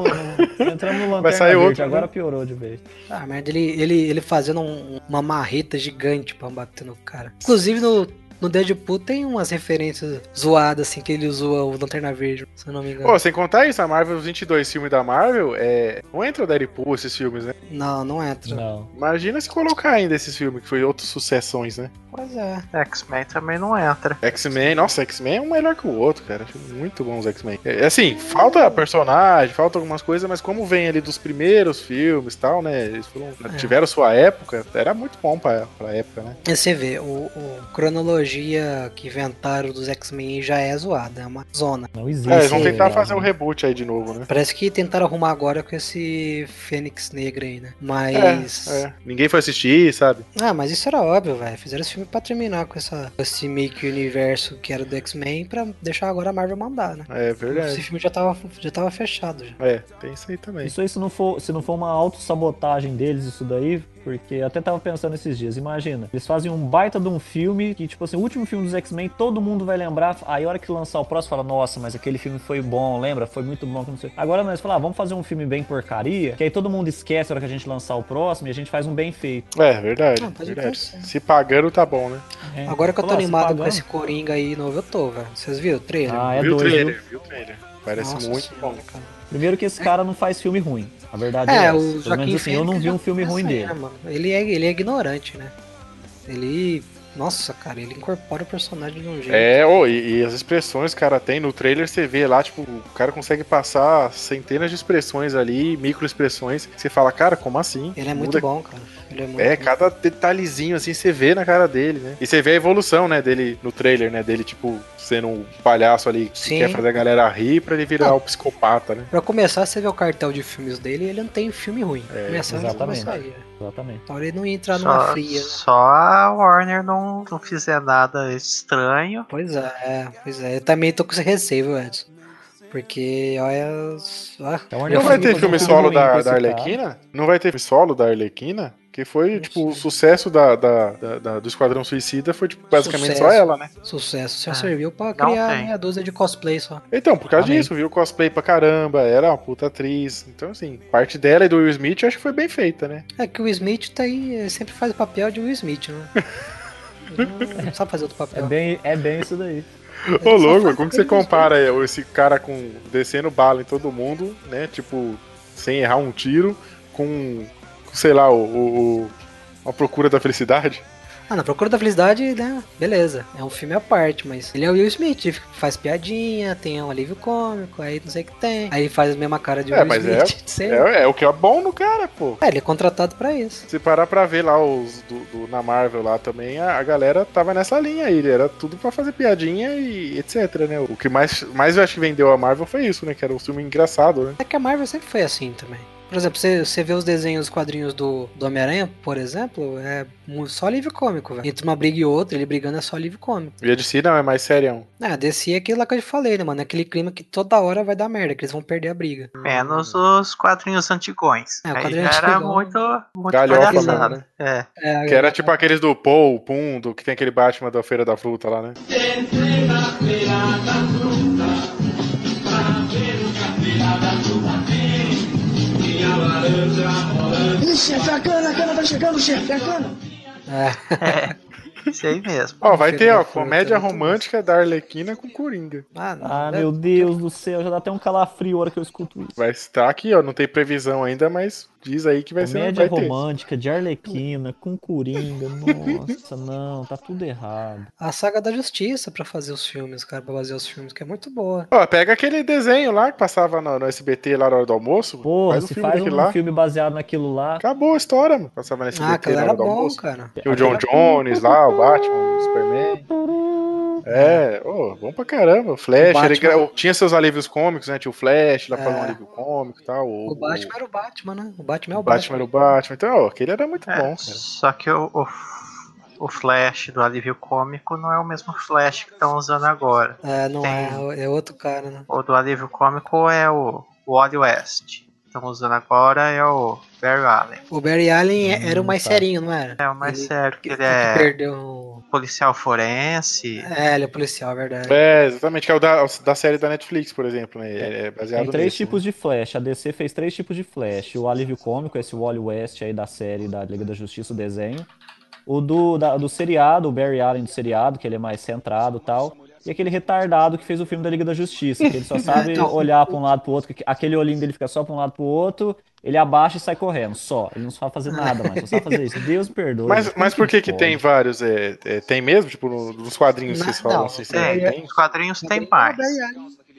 no, entramos no Lanterna sair Verde, outro, né? agora piorou de vez. Ah, merda, ele, ele, ele fazendo um- uma marreta gigante pra bater no cara. Inclusive no, no Deadpool tem umas referências zoadas, assim, que ele zoa o Lanterna Verde, se eu não me engano. Pô, sem contar isso, a Marvel, os 22 filmes da Marvel, é... não entra o Deadpool esses filmes, né? Não, não entra. Não. Imagina se colocar ainda esses filmes, que foi outras sucessões, né? Pois é. X-Men também não entra. X-Men, nossa, X-Men é um melhor que o outro, cara. Acho muito bom os X-Men. É, assim, falta personagem, falta algumas coisas, mas como vem ali dos primeiros filmes e tal, né? Eles foram- É. tiveram sua época, era muito bom pra, pra época, né? E você vê, o, o cronologia que inventaram dos X-Men já é zoada, é uma zona. Não existe. É, eles vão tentar velho. fazer um reboot aí de novo, né? Parece que tentaram arrumar agora com esse Fênix Negra aí, né? Mas. É, é. Ninguém foi assistir, sabe? Ah, mas isso era óbvio, velho. Fizeram esse filme pra terminar com essa, esse meio que universo que era do X-Men pra deixar agora a Marvel mandar, né? É Esse verdade. filme já tava, já tava fechado já. É, tem isso aí também. Isso aí se não for, se não for uma autossabotagem deles, isso daí, porque eu até tava pensando esses dias, imagina, eles fazem um baita de um filme que, tipo assim, o último filme dos X-Men, todo mundo vai lembrar, aí a hora que lançar o próximo, fala, nossa, mas aquele filme foi bom, lembra? Foi muito bom, que não sei. Agora nós falamos, ah, vamos fazer um filme bem porcaria, que aí todo mundo esquece a hora que a gente lançar o próximo e a gente faz um bem feito. É, verdade. Ah, pode verdade. Se pagando, tá bom, né? É. Agora que eu tô ah, se animado com esse Coringa aí novo, eu tô, velho. Vocês viram o trailer? Ah, é viu o doido, trailer? viu? Viu o trailer? Parece Nossa muito senhora, bom. cara. Primeiro que esse cara não faz filme ruim, a verdade É, é, essa. o Joaquim menos assim, eu não vi um já filme ruim dele. né? Ele é, ele é ignorante, né? Ele. Nossa, cara, ele incorpora o personagem de um jeito. É, ô, e, e as expressões que o cara tem no trailer, você vê lá, tipo, o cara consegue passar centenas de expressões ali, micro expressões, que você fala, cara, como assim? Ele é muito Muda- bom, cara. Ele é muito É, cada detalhezinho assim você vê na cara dele, né? E você vê a evolução, né, dele no trailer, né? Dele, tipo, sendo um palhaço ali que Sim. quer fazer a galera rir pra ele virar Não. o psicopata, né? Pra começar, você vê o cartel de filmes dele ele não tem filme ruim. É, Começando exatamente. aí. é. Exatamente. Então ele não ia entrar numa Só, fria. né? só a Warner não, não fizer nada estranho. Pois é, pois é. Eu também tô com esse receio, viu, Edson. Porque, olha. Ah, Então, Não vai ter um filme filme solo da, da. Arlequina? Não vai ter filme solo da Arlequina? Que foi, tipo, o sucesso da, da- da- da- do Esquadrão Suicida foi, tipo, basicamente só Sucesso. ela, né? Sucesso. Só Ah, serviu pra não criar tem. meia dúzia de cosplay só. Então, por causa Amém. disso, viu cosplay pra caramba, era uma puta atriz. Então, assim, parte dela e do Will Smith eu acho que foi bem feita, né? É que o Smith tá aí, sempre faz o papel de Will Smith, né? Não sabe fazer outro É papel. bem, é bem isso daí. Ô, só louco, como que você compara é, esse cara com descendo bala em todo mundo, né? Tipo, sem errar um tiro, com, sei lá, o, o- o- a procura da felicidade? Ah, na Procura da Felicidade, né? Beleza. É um filme à parte, mas ele é o Will Smith. Faz piadinha, tem um alívio cômico, aí não sei o que tem. Aí faz a mesma cara de É, Will mas é- Smith. Sei. É, é o que é bom no cara, pô. É, ele é contratado pra isso. Se parar pra ver lá os do, do- na Marvel lá também, a, a galera tava nessa linha aí. Era tudo pra fazer piadinha e etc, né? O que mais, mais eu acho que vendeu a Marvel foi isso, né? Que era um filme engraçado, né? É que a Marvel sempre foi assim também. Por exemplo, você, você vê os desenhos, os quadrinhos do, do Homem-Aranha, por exemplo, é só alívio cômico, velho. Entre uma briga e outra, ele brigando é só alívio cômico. E a DC não, é mais serião. Ah, DC é aquilo lá que eu te falei, né, mano? É aquele clima que toda hora vai dar merda, que eles vão perder a briga. Menos os quadrinhos antigões. É, o quadrinho já era antigão. muito, muito Galhofa palhaçada. É. É, Que era tipo aqueles do Paul, Pum, do que tem aquele Batman da Feira da Fruta lá, né? Ih, chefe, a cana, a cana tá chegando, chefe, a cana. é. Isso aí mesmo. Ó, vai ter, ó, comédia é romântica da Arlequina com Coringa. Ah, não, Ah, meu Deus do céu, já dá até um calafrio a hora que eu escuto isso. Vai estar aqui, ó, não tem previsão ainda, mas diz aí que vai ser Comédia vai ter. romântica de Arlequina com Coringa. Nossa, não, tá tudo errado. A saga da justiça pra fazer os filmes, cara, pra fazer os filmes, que é muito boa. Ó, pega aquele desenho lá que passava no, no SBT lá na hora do almoço. Porra, faz se filme faz um lá. filme baseado naquilo lá. Acabou a história, mano. Passava no Ah, SBT aquilo na era hora do bom, almoço. cara. Tem o John Jones lá, o Batman, o Superman. É, ô, bom pra caramba. O Flash, O ele gra- tinha seus alívios cômicos, né? Tinha o Flash, lá É. fazia um alívio cômico e tal. O Batman era o Batman, né? O Batman é o o Batman Batman. era o Batman. Então, ó, aquele era muito É, bom, cara. só que o, o, o Flash do alívio cômico não é o mesmo Flash que estão usando agora. É, não Tem. é, é outro cara, né? O do alívio cômico é o, o Wally West. Estão usando agora é o Barry Allen. O Barry Allen é- era o Hum, mais tá. serinho, não era? É o mais Ele- sério, que Que, ele que é perdeu. policial forense. É, ele é policial, é verdade. É, exatamente, que é o da, da série da Netflix, por exemplo, né? É, é baseado Tem três nesse, tipos de Flash. A DC fez três tipos de Flash. O alívio cômico, esse Wally West aí da série da Liga da Justiça, o desenho. O do, da- do seriado, o Barry Allen do seriado, que ele é mais centrado e tal. E aquele retardado que fez o filme da Liga da Justiça, que ele só sabe olhar pra um lado pro outro, que aquele olhinho dele fica só pra um lado pro outro, ele abaixa e sai correndo, só. Ele não sabe fazer nada mais, só sabe fazer isso. Deus me perdoe. Mas, mas por que que pode? tem vários? É, é, tem mesmo? Tipo, no- nos quadrinhos que vocês falam não, assim, Tem, tem? os quadrinhos tem O mais.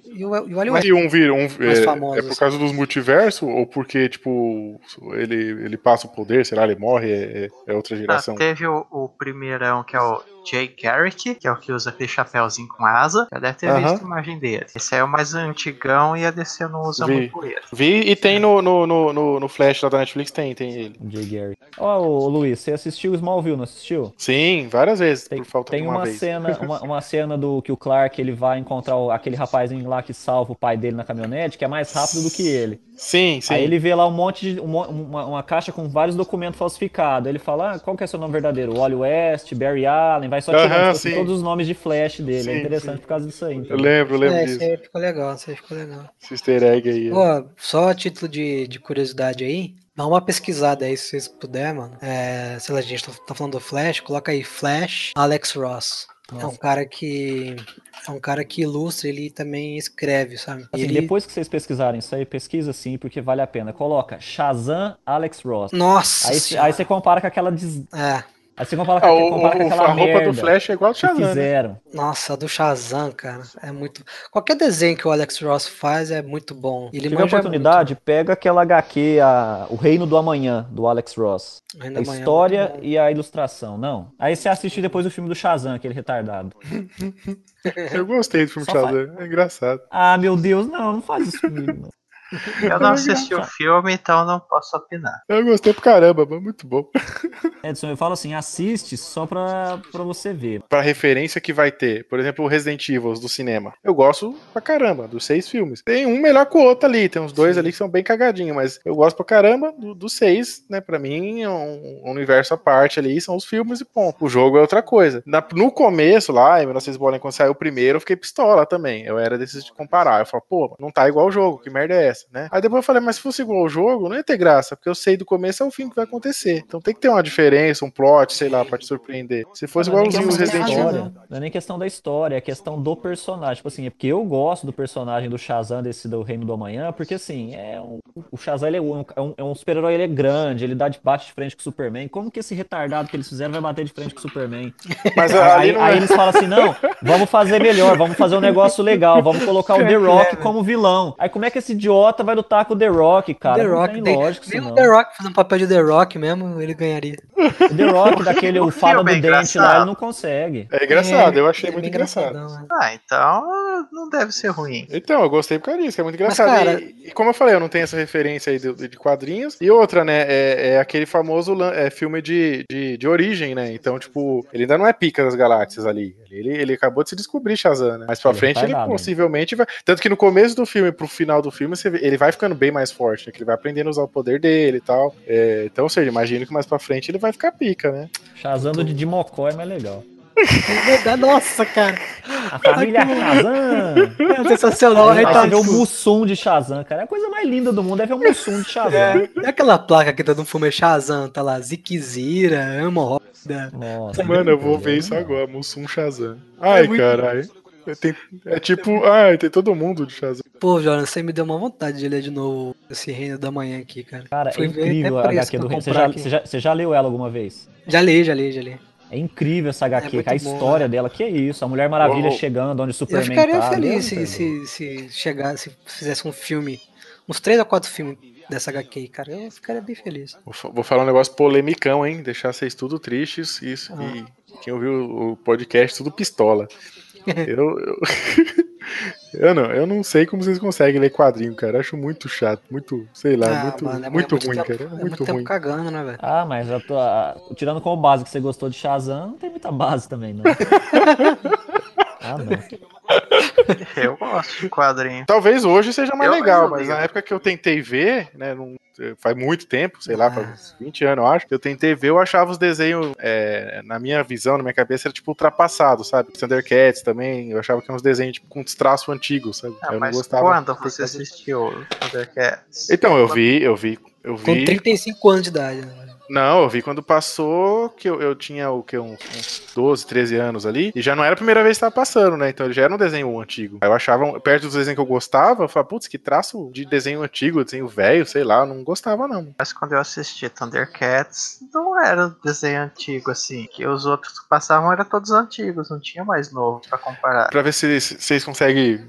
E o, e o Mas se um vira um, é, famosos. é por causa dos multiversos ou porque, tipo, ele, ele passa o poder, sei lá, ele morre, é, é outra Ah, geração? teve o, o primeirão que é o Jay Garrick, que é o que usa aquele chapéuzinho com asa. Já deve ter visto a imagem dele. Esse aí é o mais antigão e a DC não usa Vi. muito ele. Vi e tem no, no, no, no, no Flash lá da Netflix, tem, tem ele. Jay Gary. Ó, ô, Luiz, você assistiu Smallville, não assistiu? Sim, várias vezes, Tem, por falta tem de uma, uma, vez. cena, uma, uma cena do que o Clark ele vai encontrar o- aquele rapazinho lá que salva o pai dele na caminhonete, que é mais rápido do que ele. Sim, sim. Aí ele vê lá um monte de. um mo- uma, uma caixa com vários documentos falsificados. Aí ele fala: ah, qual que é seu nome verdadeiro? Wally West, Barry Allen, vai só tirando tipo, assim, sim. todos os nomes de flash dele. Sim, é interessante sim. por causa disso aí. Eu entendeu? lembro, eu lembro É, disso. isso aí ficou legal, isso aí ficou legal. Esse easter egg aí. Pô, só a título de, de curiosidade aí, dá uma pesquisada aí se vocês puderem, mano. É, sei lá, a gente tá, tá falando do Flash, coloca aí Flash Alex Ross. É um Nossa. cara que. É um cara que ilustra, ele também escreve, sabe? Assim, ele... Depois que vocês pesquisarem isso aí, pesquisa sim, porque vale a pena. Coloca Shazam Alex Ross. Nossa! Aí, aí você compara com aquela. Des... É, Aí você compara com, Ah, aque- o, compara com o- aquela a roupa merda do Flash é igual ao que Shazam, né? fizeram. nossa, a do Shazam, cara, é muito. Qualquer desenho que o Alex Ross faz é muito bom. Ele Se tiver oportunidade, pega aquela HQ, a, O Reino do Amanhã, do Alex Ross. muito. A é história muito e a ilustração, não. Aí você assiste depois o filme do Shazam, aquele retardado. Eu gostei do filme Só Shazam, é engraçado. Ah, meu Deus, não, não faz isso comigo. Eu não assisti o filme, então não posso opinar. Eu gostei pra caramba, mas muito bom. Edson, eu falo assim, assiste só pra, pra você ver. Pra referência que vai ter, por exemplo, o Resident Evil do cinema. Eu gosto pra caramba dos seis filmes. Tem um melhor que o outro ali, tem uns dois ali que são bem cagadinhos, mas eu gosto pra caramba do- dos seis, né? Pra mim é um, um universo à parte ali, são os filmes e ponto. O jogo é outra coisa. Na- no começo, lá, em 1900 bolinha, quando saiu o primeiro, eu fiquei pistola também. Eu era desses de comparar. Eu falo, pô, não tá igual o jogo, que merda é essa, né? Aí depois eu falei, mas se fosse igual o jogo, não ia ter graça, porque eu sei do começo ao fim o que vai acontecer. Então tem que ter uma diferença, um plot, sei lá, pra te surpreender. Se fosse Não é igualzinho o questão da Resident Evil. Não é nem questão da história, é questão do personagem. Tipo assim, é porque eu gosto do personagem do Shazam desse do Reino do Amanhã, porque assim, é um, o Shazam ele é um, é um, é um super-herói, ele é grande, ele dá de bate de frente com o Superman. Como que esse retardado que eles fizeram vai bater de frente com o Superman? Mas Aí, ali aí, não aí é. eles falam assim: não, vamos fazer melhor, vamos fazer um negócio legal, vamos colocar o The Rock é, né? como vilão. Aí como é que esse idiota vai lutar com o The Rock, cara? The não Rock, tem nem, lógico nem o não. The Rock fazendo papel de The Rock mesmo, ele ganharia. O The Rock, daquele o fada do é dente lá, ele não consegue. É engraçado, É, eu achei é muito engraçado. né? Ah, então não deve ser ruim. Então, eu gostei por causa disso, que é muito engraçado. cara- E, e como eu falei, eu não tenho essa referência aí de, de quadrinhos. E outra, né, é, é aquele famoso é, filme de, de, de origem, né? Então, tipo, ele ainda não é pica das galáxias ali. Ele, ele acabou de se descobrir Shazam, né? Mas pra Ele frente ele possivelmente vai. Tanto que no começo do filme, pro final do filme, você vê- ele vai ficando bem mais forte, né? Que ele vai aprendendo a usar o poder dele e tal. É, então, ou seja, imagino que mais pra frente ele vai ficar pica, né? Shazam do Didi Mocó é mais legal. É nossa, cara. A família Shazam! É sensacional. Aí tá você vê o Mussum de Shazam, cara. É a coisa mais linda do mundo é ver o Mussum de Shazam. É, é aquela placa que tá no filme Shazam, tá lá, Ziquezira, Hemorroida. Nossa. Mano, eu vou ver isso agora, Mussum Shazam. Ai, É muito- caralho. Tem- É tipo, ai, tem todo mundo de Shazam. Pô, Jordan, você me deu uma vontade de ler de novo esse Reino da Manhã aqui, cara. Cara, é Fui incrível a HQ do Reino. Você já, você, já, você já leu ela alguma vez? Já li, já li, já li. É incrível essa HQ, cara. A bom, história dela, que é isso. A Mulher Maravilha Uou. chegando onde o Eu Superman ficaria tá. feliz se, se, se chegasse, se fizesse um filme, uns três ou quatro filmes dessa HQ, cara. Eu ficaria bem feliz. Vou, vou falar um negócio polemicão, hein? Deixar vocês tudo tristes isso, Ah. e quem ouviu o podcast, tudo pistola. Eu, eu, eu não, eu não sei como vocês conseguem ler quadrinho, cara. Acho muito chato, muito, sei lá, Ah, muito, mano, é muito muito ruim, tempo- cara. É É muito muito tempo ruim. cagando, né, velho? Ah, mas a tua- tirando como base que você gostou de Shazam, não tem muita base também, não. ah, não. Eu gosto de quadrinho. Talvez hoje seja mais Eu legal, mas na época que eu tentei ver, né, não- faz muito tempo, sei lá, faz uns 20 anos, eu acho, eu tentei ver, eu achava os desenhos, é, na minha visão, na minha cabeça, era tipo ultrapassado, sabe? Thundercats também, eu achava que eram uns desenhos tipo, com uns traços antigos, sabe? Ah, eu não mas gostava. quando você assistiu Thundercats? Então, eu vi, eu vi, eu Com vi. 35 anos de idade, né? Não, eu vi quando passou, que eu, eu tinha o que, uns, uns 12, 13 anos ali, e já não era a primeira vez que tava passando, né? Então ele já era um desenho antigo. Eu achava, perto dos desenhos que eu gostava, eu falava, putz, que traço de desenho antigo, desenho velho, sei lá, eu não gostava não. Mas quando eu assisti Thundercats, não era desenho antigo assim. Que os outros que passavam eram todos antigos, não tinha mais novo pra comparar. Pra ver se vocês conseguem,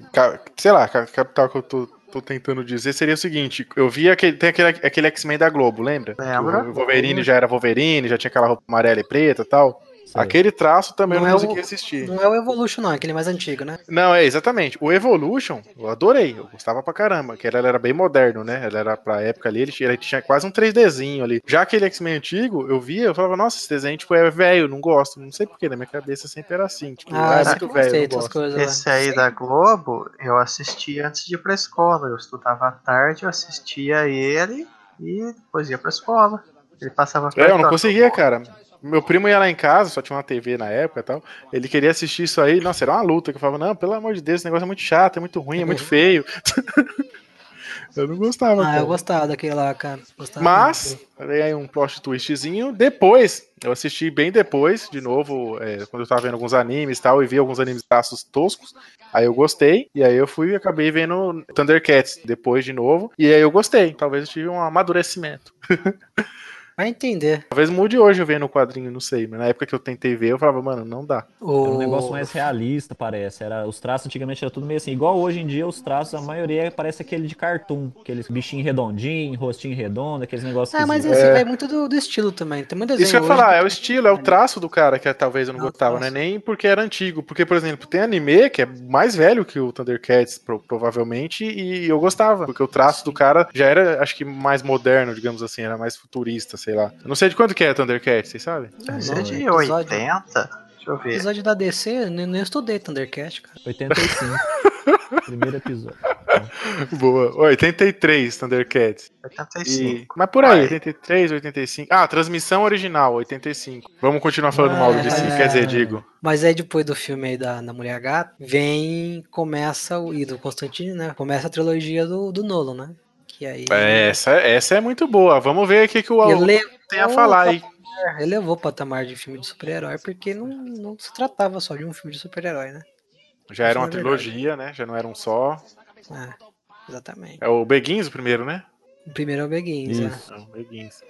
sei lá, ca- captar o que eu tô, tô tentando dizer, seria o seguinte, eu vi aquele, tem aquele, aquele X-Men da Globo, lembra? Lembro. Que O Wolverine já era Wolverine, já tinha aquela roupa amarela e preta e tal. Aquele traço também Não eu é não o- consegui assistir. Não é o Evolution, não, é aquele mais antigo, né? Não, é exatamente. O Evolution, eu adorei, eu gostava pra caramba, que ele era bem moderno, né? Ele era pra época ali, ele tinha, ele tinha quase um 3Dzinho ali. Já aquele X-Men antigo, eu via, eu falava, nossa, esse desenho tipo, é velho, não gosto. Não sei porquê, na minha cabeça sempre era assim, tipo, ah, Ah, é muito velho, coisas. Esse aí da Globo, eu assisti antes de ir pra escola. Eu estudava à tarde, eu assistia ele e depois ia pra escola. Ele passava É, eu não conseguia, cara. Meu primo ia lá em casa, só tinha uma TV na época e tal. Ele queria assistir isso aí, nossa, era uma luta. Que eu falava, não, pelo amor de Deus, esse negócio é muito chato, é muito ruim, é muito feio. eu não gostava, Ah, cara. eu gostava daquele lá, cara. Gostava Mas, aí um plot twistzinho. Depois, eu assisti bem depois, de novo, é, quando eu tava vendo alguns animes e tal, e vi alguns animes traços toscos. Aí eu gostei, e aí eu fui e acabei vendo Thundercats depois de novo, e aí eu gostei. Talvez eu tive um amadurecimento. Vai entender. Talvez mude hoje eu vendo o quadrinho, não sei. Mas na época que eu tentei ver, eu falava, mano, não dá. O... Era um negócio mais realista, parece. Era, os traços antigamente era tudo meio assim. Igual hoje em dia, os traços, a maioria parece aquele de cartoon. Aqueles bichinhos redondinhos, rostinho redondo, aqueles negócios Ah, mas esquisitos. esse vai muito do, do estilo também. Tem muito desenho Isso que eu ia falar, é o estilo, é o traço do cara que talvez eu não É o gostava, traço. não é nem porque era antigo. Porque, por exemplo, tem anime que é mais velho que o Thundercats, pro- provavelmente, e eu gostava. Porque o traço do cara já era, acho que, mais moderno, digamos assim, era mais futurista, sei lá. Eu não sei de quanto que é Thundercats, vocês sabem? É de episódio- 80? Deixa eu ver. episódio da DC, eu nem, nem estudei Thundercat, cara. 85. Primeiro episódio. Boa. 83 Thundercats. E... 85. Mas por aí, Vai. 83, 85. Ah, transmissão original, 85. Vamos continuar falando Ah, mal do DC, é. quer dizer, digo. Mas aí depois do filme aí da, da Mulher Gata, vem, começa, o- e do Constantine, né? Começa a trilogia do, do Nolan, né? Que aí... É, Essa, essa é muito boa. Vamos ver o que, que o aluno Ele tem a falar aí. levou, ele levou o patamar de filme de super-herói, porque não, não se tratava só de um filme de super-herói, né? Já era uma é verdade. trilogia, né? Já não era um só. É, exatamente. É o Beguins o primeiro, né? O primeiro é o Beguins, né? Isso. É o Beguins.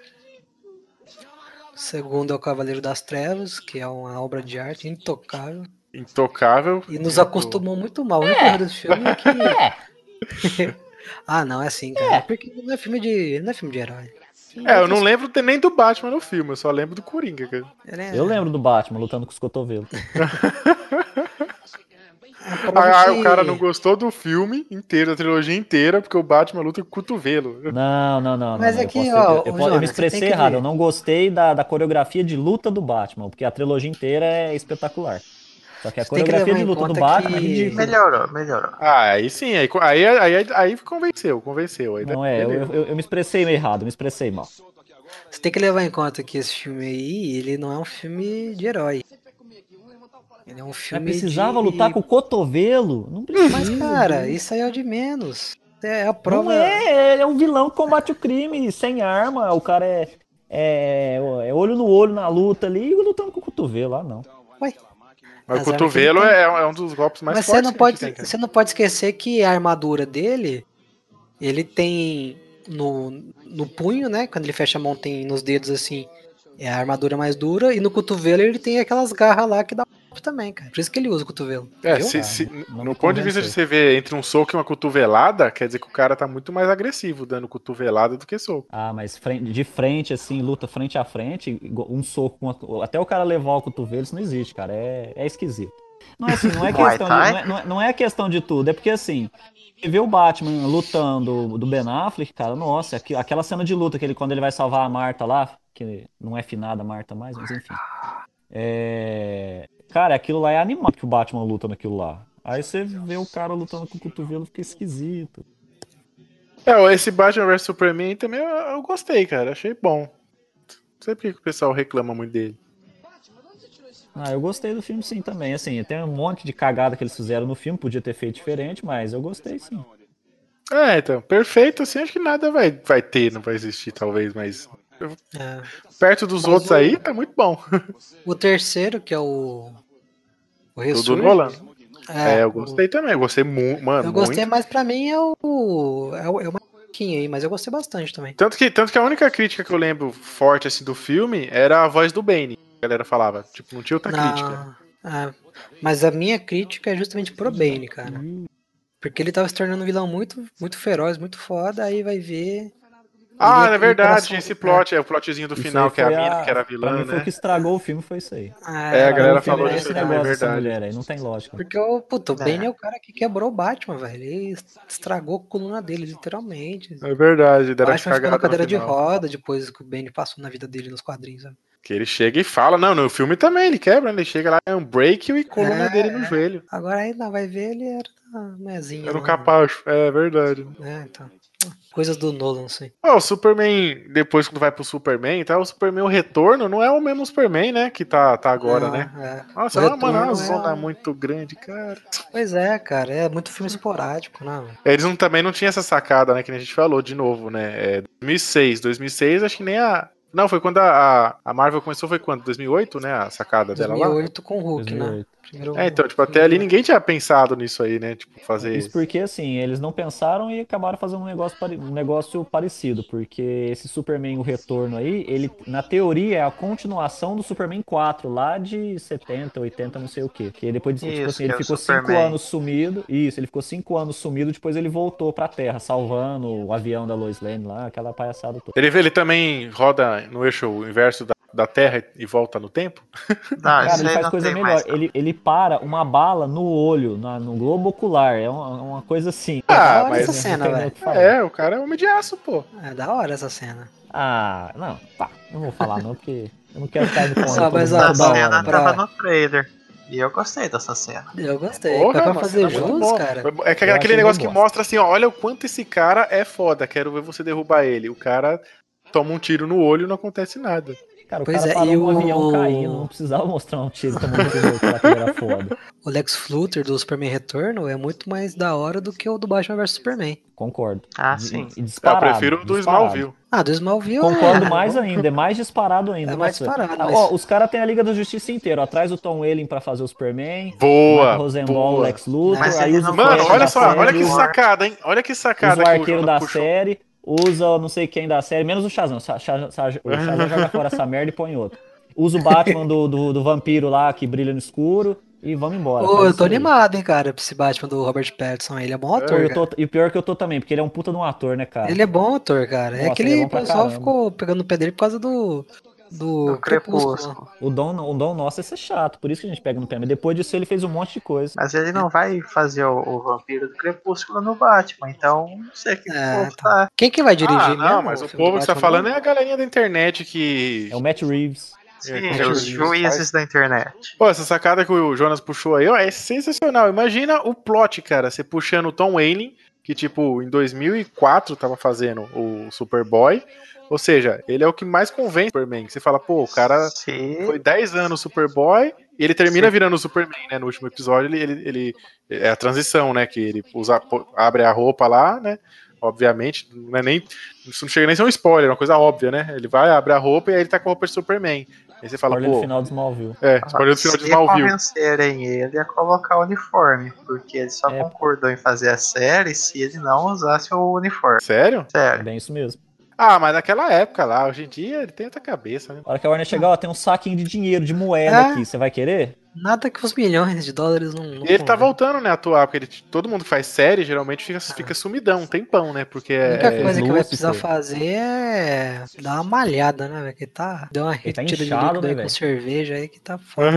O segundo é o Cavaleiro das Trevas, que é uma obra de arte intocável. Intocável. E nos acostumou muito mal. O único desse filme é que. ah, não, é assim, cara. Porque não é filme de. Não é filme de herói. É, eu não lembro nem do Batman no filme, eu só lembro do Coringa, cara. É- Eu lembro do Batman lutando com os cotovelos. é Ah, o cara não gostou do filme inteiro, da trilogia inteira, porque o Batman luta com o cotovelo. Não, não, não. Mas não. aqui, eu, posso- ó, eu- eu, eu me expressei que errado. Eu não gostei da, da coreografia de luta do Batman, porque a trilogia inteira é espetacular. Só que a Você tem que coreografia levar de em luta do conta Batman é que- ridícula. Melhorou, melhorou. Ah, aí sim, aí, aí, aí, aí convenceu, convenceu. Aí Não é, eu, eu, eu me expressei errado, me expressei mal. Você tem que levar em conta que esse filme aí, ele não é um filme de herói. Ele é um Mas filme. precisava de... lutar com o cotovelo? Não precisa. Mas, cara, isso aí é o de menos. É a prova. Não é, ele é um vilão que combate o crime sem arma. O cara é, é, é olho no olho na luta ali e lutando com o cotovelo. Ah, não. Ué, Mas o cotovelo é, é um dos golpes mais Mas você fortes não, que a pode, tem, você não pode esquecer que a armadura dele, ele tem no, no punho, né? Quando ele fecha a mão, tem nos dedos assim, é a armadura mais dura, e no cotovelo ele tem aquelas garras lá que dá golpe também, cara. Por isso que ele usa o cotovelo. É, se, Ah, se- não- não no ponto de vista de você ver entre um soco e uma cotovelada, quer dizer que o cara tá muito mais agressivo dando cotovelada do que soco. Ah, mas de frente, assim, luta frente a frente, um soco, até o cara levar o cotovelo, isso não existe, cara. É, é esquisito. Não é assim, não é questão de, não, é, não é- não é questão de tudo, é porque assim, você vê o Batman lutando do Ben Affleck, cara, nossa, aquela cena de luta que ele, quando ele vai salvar a Marta lá, que não é finada a Marta mais, mas enfim. É, Cara, aquilo lá é animal que o Batman luta naquilo lá. Aí você vê o cara lutando com o cotovelo, fica esquisito. É, esse Batman vs Superman também eu, eu gostei, cara. Achei bom. Não sei por que o pessoal reclama muito dele. Ah, eu gostei do filme sim também. Assim, tem um monte de cagada que eles fizeram no filme, podia ter feito diferente, mas eu gostei sim. É, então, perfeito, assim, acho que nada vai, vai ter, não vai existir, talvez, mas É. perto dos Mas outros o- aí, tá muito bom. O terceiro, que é o. O Ressurge, do Nolan. é, É, eu o- gostei também, eu gostei muito, mano, Eu gostei, muito. mas pra mim é o. É o, é o pouquinho aí, mas eu gostei bastante também. Tanto que, tanto que a única crítica que eu lembro forte, assim, do filme era a voz do Bane. A galera falava, tipo, não tinha outra crítica. Ah, mas a minha crítica é justamente pro Bane, cara. Porque ele tava se tornando um vilão muito, muito feroz, muito foda, aí vai ver. Ah, é verdade, tinha esse plot, é o plotzinho do Isso final, que é a mina que era vilã, foi o né? que estragou o filme, foi isso aí. Ah, É, a galera falou esse isso aí, negócio é verdade. mulher aí, não tem lógica. Porque o, puto, o É. Bane é o cara que quebrou o Batman, velho. Ele estragou a coluna dele, literalmente. É verdade, deram Batman ficou na cadeira de roda depois que o Bane passou na vida dele nos quadrinhos. sabe? Que ele chega e fala, não, no filme também ele quebra, né? ele chega lá, é um break e coluna É, dele no joelho. Agora aí não, vai ver, ele era uma mezinha. Era um lá, capacho, é verdade. né? então. Coisas do Nolan, assim. Ó, o Superman, depois quando vai pro Superman, tá? O Superman, o retorno, não é o mesmo Superman, né? Que tá, tá agora, Não, né? é. Nossa, O é uma, mano, é uma é zona um- muito grande, cara. Pois é, cara, é muito filme esporádico, né? Eles não, também não tinham essa sacada, né? Que nem a gente falou de novo, né? É 2006. 2006, acho que nem a. Não, foi quando a, a- Marvel começou, foi quando? 2008, né? A sacada dela lá. 2008 com o Hulk, né? 2008. Primeiro, É, então, tipo, até ali ninguém tinha pensado nisso aí, né? Tipo, fazer Isso porque, assim, eles não pensaram e acabaram fazendo um negócio, pare- um negócio parecido, porque esse Superman, o retorno aí, ele, na teoria, é a continuação do Superman 4, lá de 70, 80, não sei o quê. Que depois, de, tipo Isso, assim, ele é ficou cinco Superman. anos sumido, isso, ele ficou cinco anos sumido, depois ele voltou pra Terra, salvando o avião da Lois Lane lá, aquela palhaçada toda. Ele, ele também roda no eixo inverso da, da Terra e volta no tempo? Não, Cara, ele faz não coisa melhor. mais. Ele, ele para uma bala no olho, na- no globo ocular. É uma, uma coisa assim. Ah, da hora mas essa cena, velho. É, o cara é homem de aço, pô. É da hora essa cena. Ah, não, tá. Não vou falar não, porque eu não quero cair no ponto. Ah, mas, bom, cena hora, pra- tava no trailer. E eu gostei dessa cena. Eu gostei. Porra, pra fazer jus, cara. É que Eu aquele negócio que mostra assim, ó, olha o quanto esse cara é foda, quero ver você derrubar ele. O cara toma um tiro no olho e não acontece nada. Cara, o Pois cara é, parou e um o- avião caindo, não precisava mostrar um tiro tomando tiro que era foda. O Lex Luthor do Superman Retorno é muito mais da hora do que o do Batman vs Superman. Concordo. Ah, sim. E Eu disparado, prefiro o do. Smallville. Ah, do Smallville Concordo é... mais ainda, é mais disparado ainda. É mais Nossa. disparado, Ah, mas- Ó, os caras têm a Liga da Justiça inteira, atrás do Tom Welling pra fazer o Superman, Boa, Michael Rosenbaum, boa. Lex Luthor, Mas aí usa o Mano, olha só, série, olha que sacada, hein? Olha que sacada usa o que arqueiro da puxou. série, usa não sei quem da série, menos o Shazam. Sa- Sha- Sa- o Shazam joga fora essa merda e põe outro. Usa o Batman do, do, do vampiro lá que brilha no escuro e vamos embora. Pô, eu tô aí. animado, hein, cara, pra esse Batman do Robert Pattinson. Ele é bom ator, eu tô- e o pior é que eu tô também, porque ele é um puta de um ator, né, cara? Ele é bom ator, cara. é Nossa, que ele é ele, bom pra pessoal caramba. ficou pegando o pé dele por causa do. Do, Do Crepúsculo. Crepúsculo. O dom, o dom nosso é ser chato, por isso que a gente pega no pé. Mas depois disso ele fez um monte de coisa. Mas ele não vai fazer o, o vampiro do Crepúsculo no Batman, então não sei o que É, o povo tá. Quem que vai dirigir Ah, mesmo? não, mas o povo que tá Batman? falando é a galerinha da internet que. É o Matt Reeves. Sim, É, os que- juízes da internet. Pô, essa sacada que o Jonas puxou aí, ó, é sensacional. Imagina o plot, cara, você puxando o Tom Welling, que, tipo, em 2004 tava fazendo o Superboy. Ou seja, ele é o que mais convém o Superman. Você fala, pô, o cara Se... foi 10 anos Superboy e ele termina Sim. virando o Superman, né? No último episódio, ele, ele, ele- é a transição, né? Que ele usa, abre a roupa lá, né? Obviamente, não é nem. Isso não chega nem a ser um spoiler, é uma coisa óbvia, né? Ele vai, abre a roupa e aí ele tá com a roupa de Superman. Aí você fala, Spoiler do pô. final do Smallville. É, spoiler do final de Se Smallville. convencerem ele a colocar o uniforme, porque ele só É. concordou em fazer a série se ele não usasse o uniforme. Sério? É Sério. bem isso mesmo. Ah, mas naquela época lá, hoje em dia ele tem outra cabeça, né? A hora que a Warner chegar, ó, tem um saquinho de dinheiro, de moeda É. aqui. Você vai querer? Nada que os milhões de dólares não. não E ele tá voltando, né, a atuar, porque ele- todo mundo que faz série geralmente fica, fica sumidão, um tempão, né? Porque A é. única é- coisa que vai precisar fazer é dar uma malhada, né, velho? Que tá. Deu uma Ele tá retida de inchado, líquido né, aí com cerveja aí que tá foda.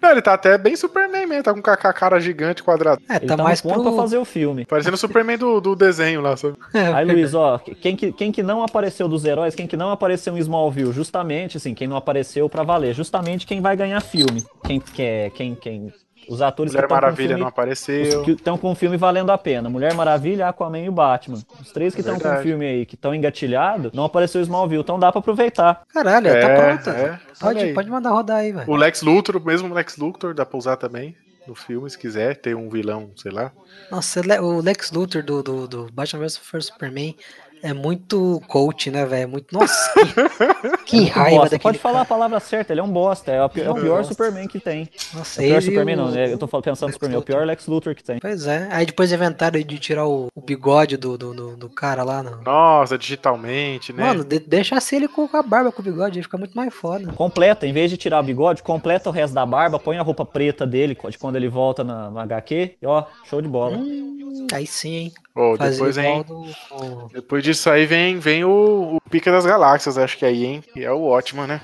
Não, ele tá até bem Superman mesmo, tá com a cara gigante quadrada. É, Ele tá tá, mais no ponto pro. pra fazer o filme. Parecendo o Superman do, do desenho lá, sabe? Aí, Luiz, ó, quem que, quem que não apareceu dos heróis, quem que não apareceu em Smallville, justamente, assim, quem não apareceu pra valer, justamente quem vai ganhar filme. Quem quer, quem, quem, os atores Mulher que estão com o Maravilha filme, não apareceu. os que estão com o filme valendo a pena. Mulher Maravilha, Aquaman e o Batman. Os três que É estão com o filme aí, que estão engatilhados, não apareceu Smallville, então dá pra aproveitar. Caralho, tá É, pronta. é. Pode, pode mandar rodar aí, velho. O Lex Luthor, o mesmo Lex Luthor, dá pra usar também no filme, se quiser. Ter um vilão, sei lá. Nossa, o Lex Luthor do, do, do Batman vs Superman é muito coach, né, velho? Muito. Nossa, que, Um raiva bosta. daquele. Pode falar a cara. palavra certa, ele é um bosta. É o, pi- é o pior bosta. Superman que tem. Nossa, É o pior ele Superman, o- não, né? Eu tô pensando no Superman, é o pior Lex Luthor que tem. Pois é. Aí depois inventaram de tirar o, o bigode do, do, do, do cara lá. No... Nossa, digitalmente, né? Mano, de, deixa assim ele com a barba com o bigode, aí fica muito mais foda. Completa, em vez de tirar o bigode, completa o resto da barba, põe a roupa preta dele de quando ele volta na, no HQ, e ó, show de bola. Hum, aí sim, hein? Fazer depois, hein? do. Depois disso aí vem, vem o, o Pica das Galáxias, acho que aí, hein? Que é o né?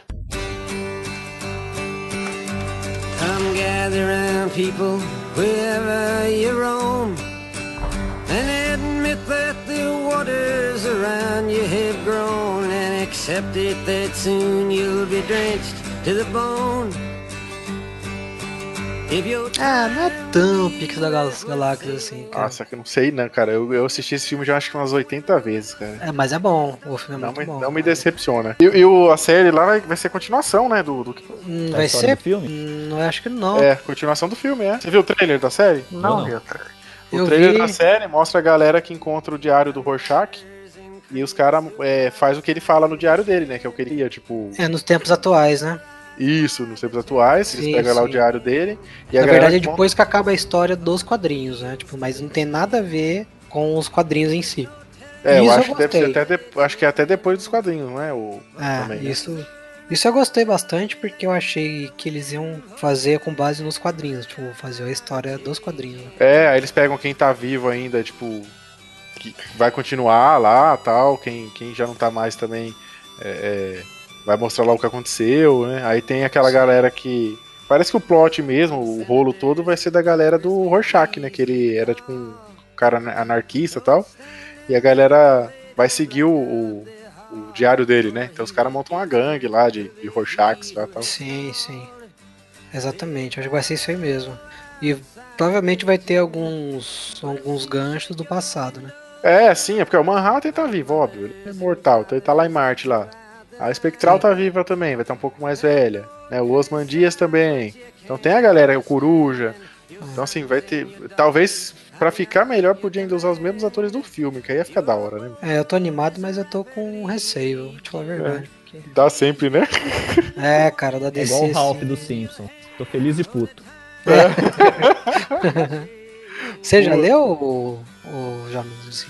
Come gather people, wherever you roam, and admit that the waters around you have grown, and accept it that soon you'll be drenched to the bone. Ah, não é tão Pix da Gal Galáxias assim, cara. Nossa, que eu não sei, né, cara? Eu, eu assisti esse filme já acho que umas 80 vezes, cara. É, mas é bom. O filme é Não muito me, bom. não me cara. decepciona. E, e o- a série lá vai, vai ser continuação, né? Do, do- Hum, vai ser? do filme? Hum, Não acho que não. É, continuação do filme, é. Você viu o trailer da série? Não, não. viu, trailer. O Eu trailer vi. da série mostra a galera que encontra o diário do Rorschach. E os caras é, faz o que ele fala no diário dele, né? Que é o que ele ia, tipo. É nos tempos atuais, né? Isso, nos tempos atuais, Sim, eles pegam lá o sim. diário dele. E Na a verdade é conta- depois que acaba a história dos quadrinhos, né? Tipo, mas não tem nada a ver com os quadrinhos em si. É, eu Isso eu acho, que deve ser até de- acho que é até depois dos quadrinhos, não é? O, É, também, né? isso. Isso eu gostei bastante porque eu achei que eles iam fazer com base nos quadrinhos, tipo, fazer a história dos quadrinhos. né? É, aí eles pegam quem tá vivo ainda, tipo, que vai continuar lá tal, quem, quem já não tá mais também é, é, vai mostrar lá o que aconteceu, né? Aí tem aquela galera que. Parece que o plot mesmo, o rolo todo, vai ser da galera do Rorschach, né? Que ele era tipo um cara ana- anarquista e tal. E a galera vai seguir o, o- o diário dele, né? Então os caras montam uma gangue lá de, de Rorschachs lá e tal. Sim, sim. Exatamente, acho que vai ser isso aí mesmo. E provavelmente vai ter alguns, alguns ganchos do passado, né? É, sim, é porque o Manhattan tá vivo, óbvio. Ele é mortal, então ele tá lá em Marte lá. A Espectral Sim. tá viva também, vai estar um pouco mais velha. Né? O Osman Dias também. Então tem a galera, o Coruja. Então assim, vai ter. Talvez pra ficar melhor podia ainda usar os mesmos atores do filme, que aí ia ficar da hora, né? É, eu tô animado, mas eu tô com receio, vou te falar a verdade. porque- Dá sempre, né? É, cara, da É DC. igual o Ralph assim, dos Simpsons. Tô feliz e puto. Você já leu o, o já, esse-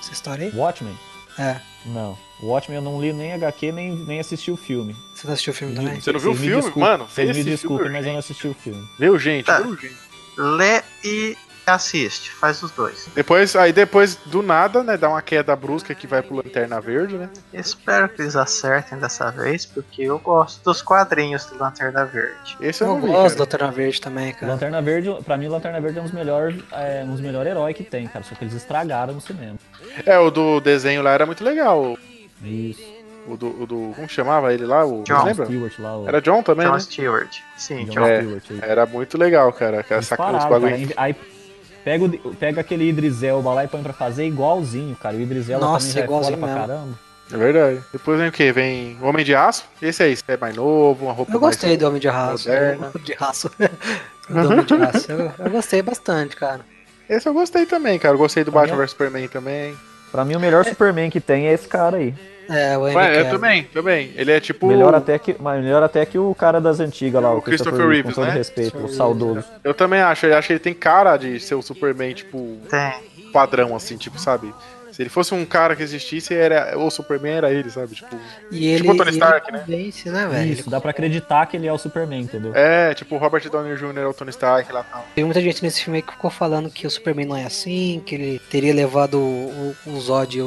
essa história aí? Watchmen? É. Não. Watchmen eu não li nem HQ, nem, nem assisti o filme. Você não assistiu o filme também? Você não viu o filme? desculpem- Mano, Vocês me filme desculpem, é mas eu não assisti o filme. Viu, gente? Tá. Viu, gente? Lê e assiste, faz os dois. Depois, aí depois, do nada, né, dá uma queda brusca que vai pro Lanterna Verde, né? Espero que eles acertem dessa vez, porque eu gosto dos quadrinhos do Lanterna Verde. Esse eu Eu não vi, gosto do. Lanterna Verde também, cara. Lanterna Verde, pra mim, Lanterna Verde é um dos melhores, é, um dos melhores heróis que tem, cara. Só que eles estragaram no cinema. É, o do desenho lá era muito legal. Isso. O do, o do como chamava ele lá? O, John lembra? Stewart lá, o Era John também, John né? Stewart. Sim, John John. É. Stewart. aí. Era muito legal, cara. Essa, Eles os bagulho. cara. Aí pega, o, pega aquele Idris Elba lá e põe pra fazer igualzinho, cara. O Idris Elba Nossa, também é foda igualzinho pra caramba. É verdade. Depois vem o quê? Vem o Homem de Aço. Esse aí, é mais novo, uma roupa Eu mais... gostei do Homem de do- De raço. do Homem de Raço. Eu, eu gostei bastante, cara. Esse eu gostei também, cara. Eu gostei do Tá Batman vs Superman também. Pra mim, o melhor Superman que tem é esse cara aí. É, o Henry Ué, eu também, também. Ele é tipo. Melhor, até que, melhor até que o cara das antigas lá, O o Christopher Christopher, Reeves, com todo né? respeito, o saudoso. Eu também acho. Eu acho que ele tem cara de ser o Superman, tipo, Tem. padrão, assim, tipo, sabe? Se ele fosse um cara que existisse, era, o Superman era ele, sabe? Tipo, E ele, Tipo o Tony e Stark, ele né? convence, né, velho? Isso, dá pra acreditar que ele é o Superman, entendeu? é, tipo o Robert Downey Jr. é o Tony Stark lá tal. Tem muita gente nesse filme aí que ficou falando que o Superman não é assim, que ele teria levado o, o Zod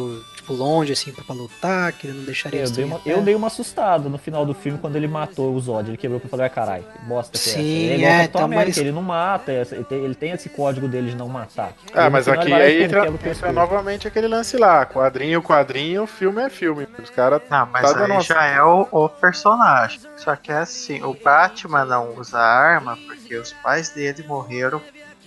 tipo, longe, assim, pra, lutar, que ele não deixaria Eu eles dei, uma, eu dei uma assustada no final do filme quando ele matou o Zod. Ele quebrou pra falar, caralho, que bosta que é. Sim, Ele é igual é, tá América, mais- ele não mata, ele tem, ele tem esse código dele de não matar. Ah, no mas final aqui ele aí entra, entra novamente aquele lance lá. Quadrinho, quadrinho, filme é filme. Os caras. Não, mas Tá aí já é o, o personagem. Só que é assim, o Batman não usa arma porque os pais dele morreram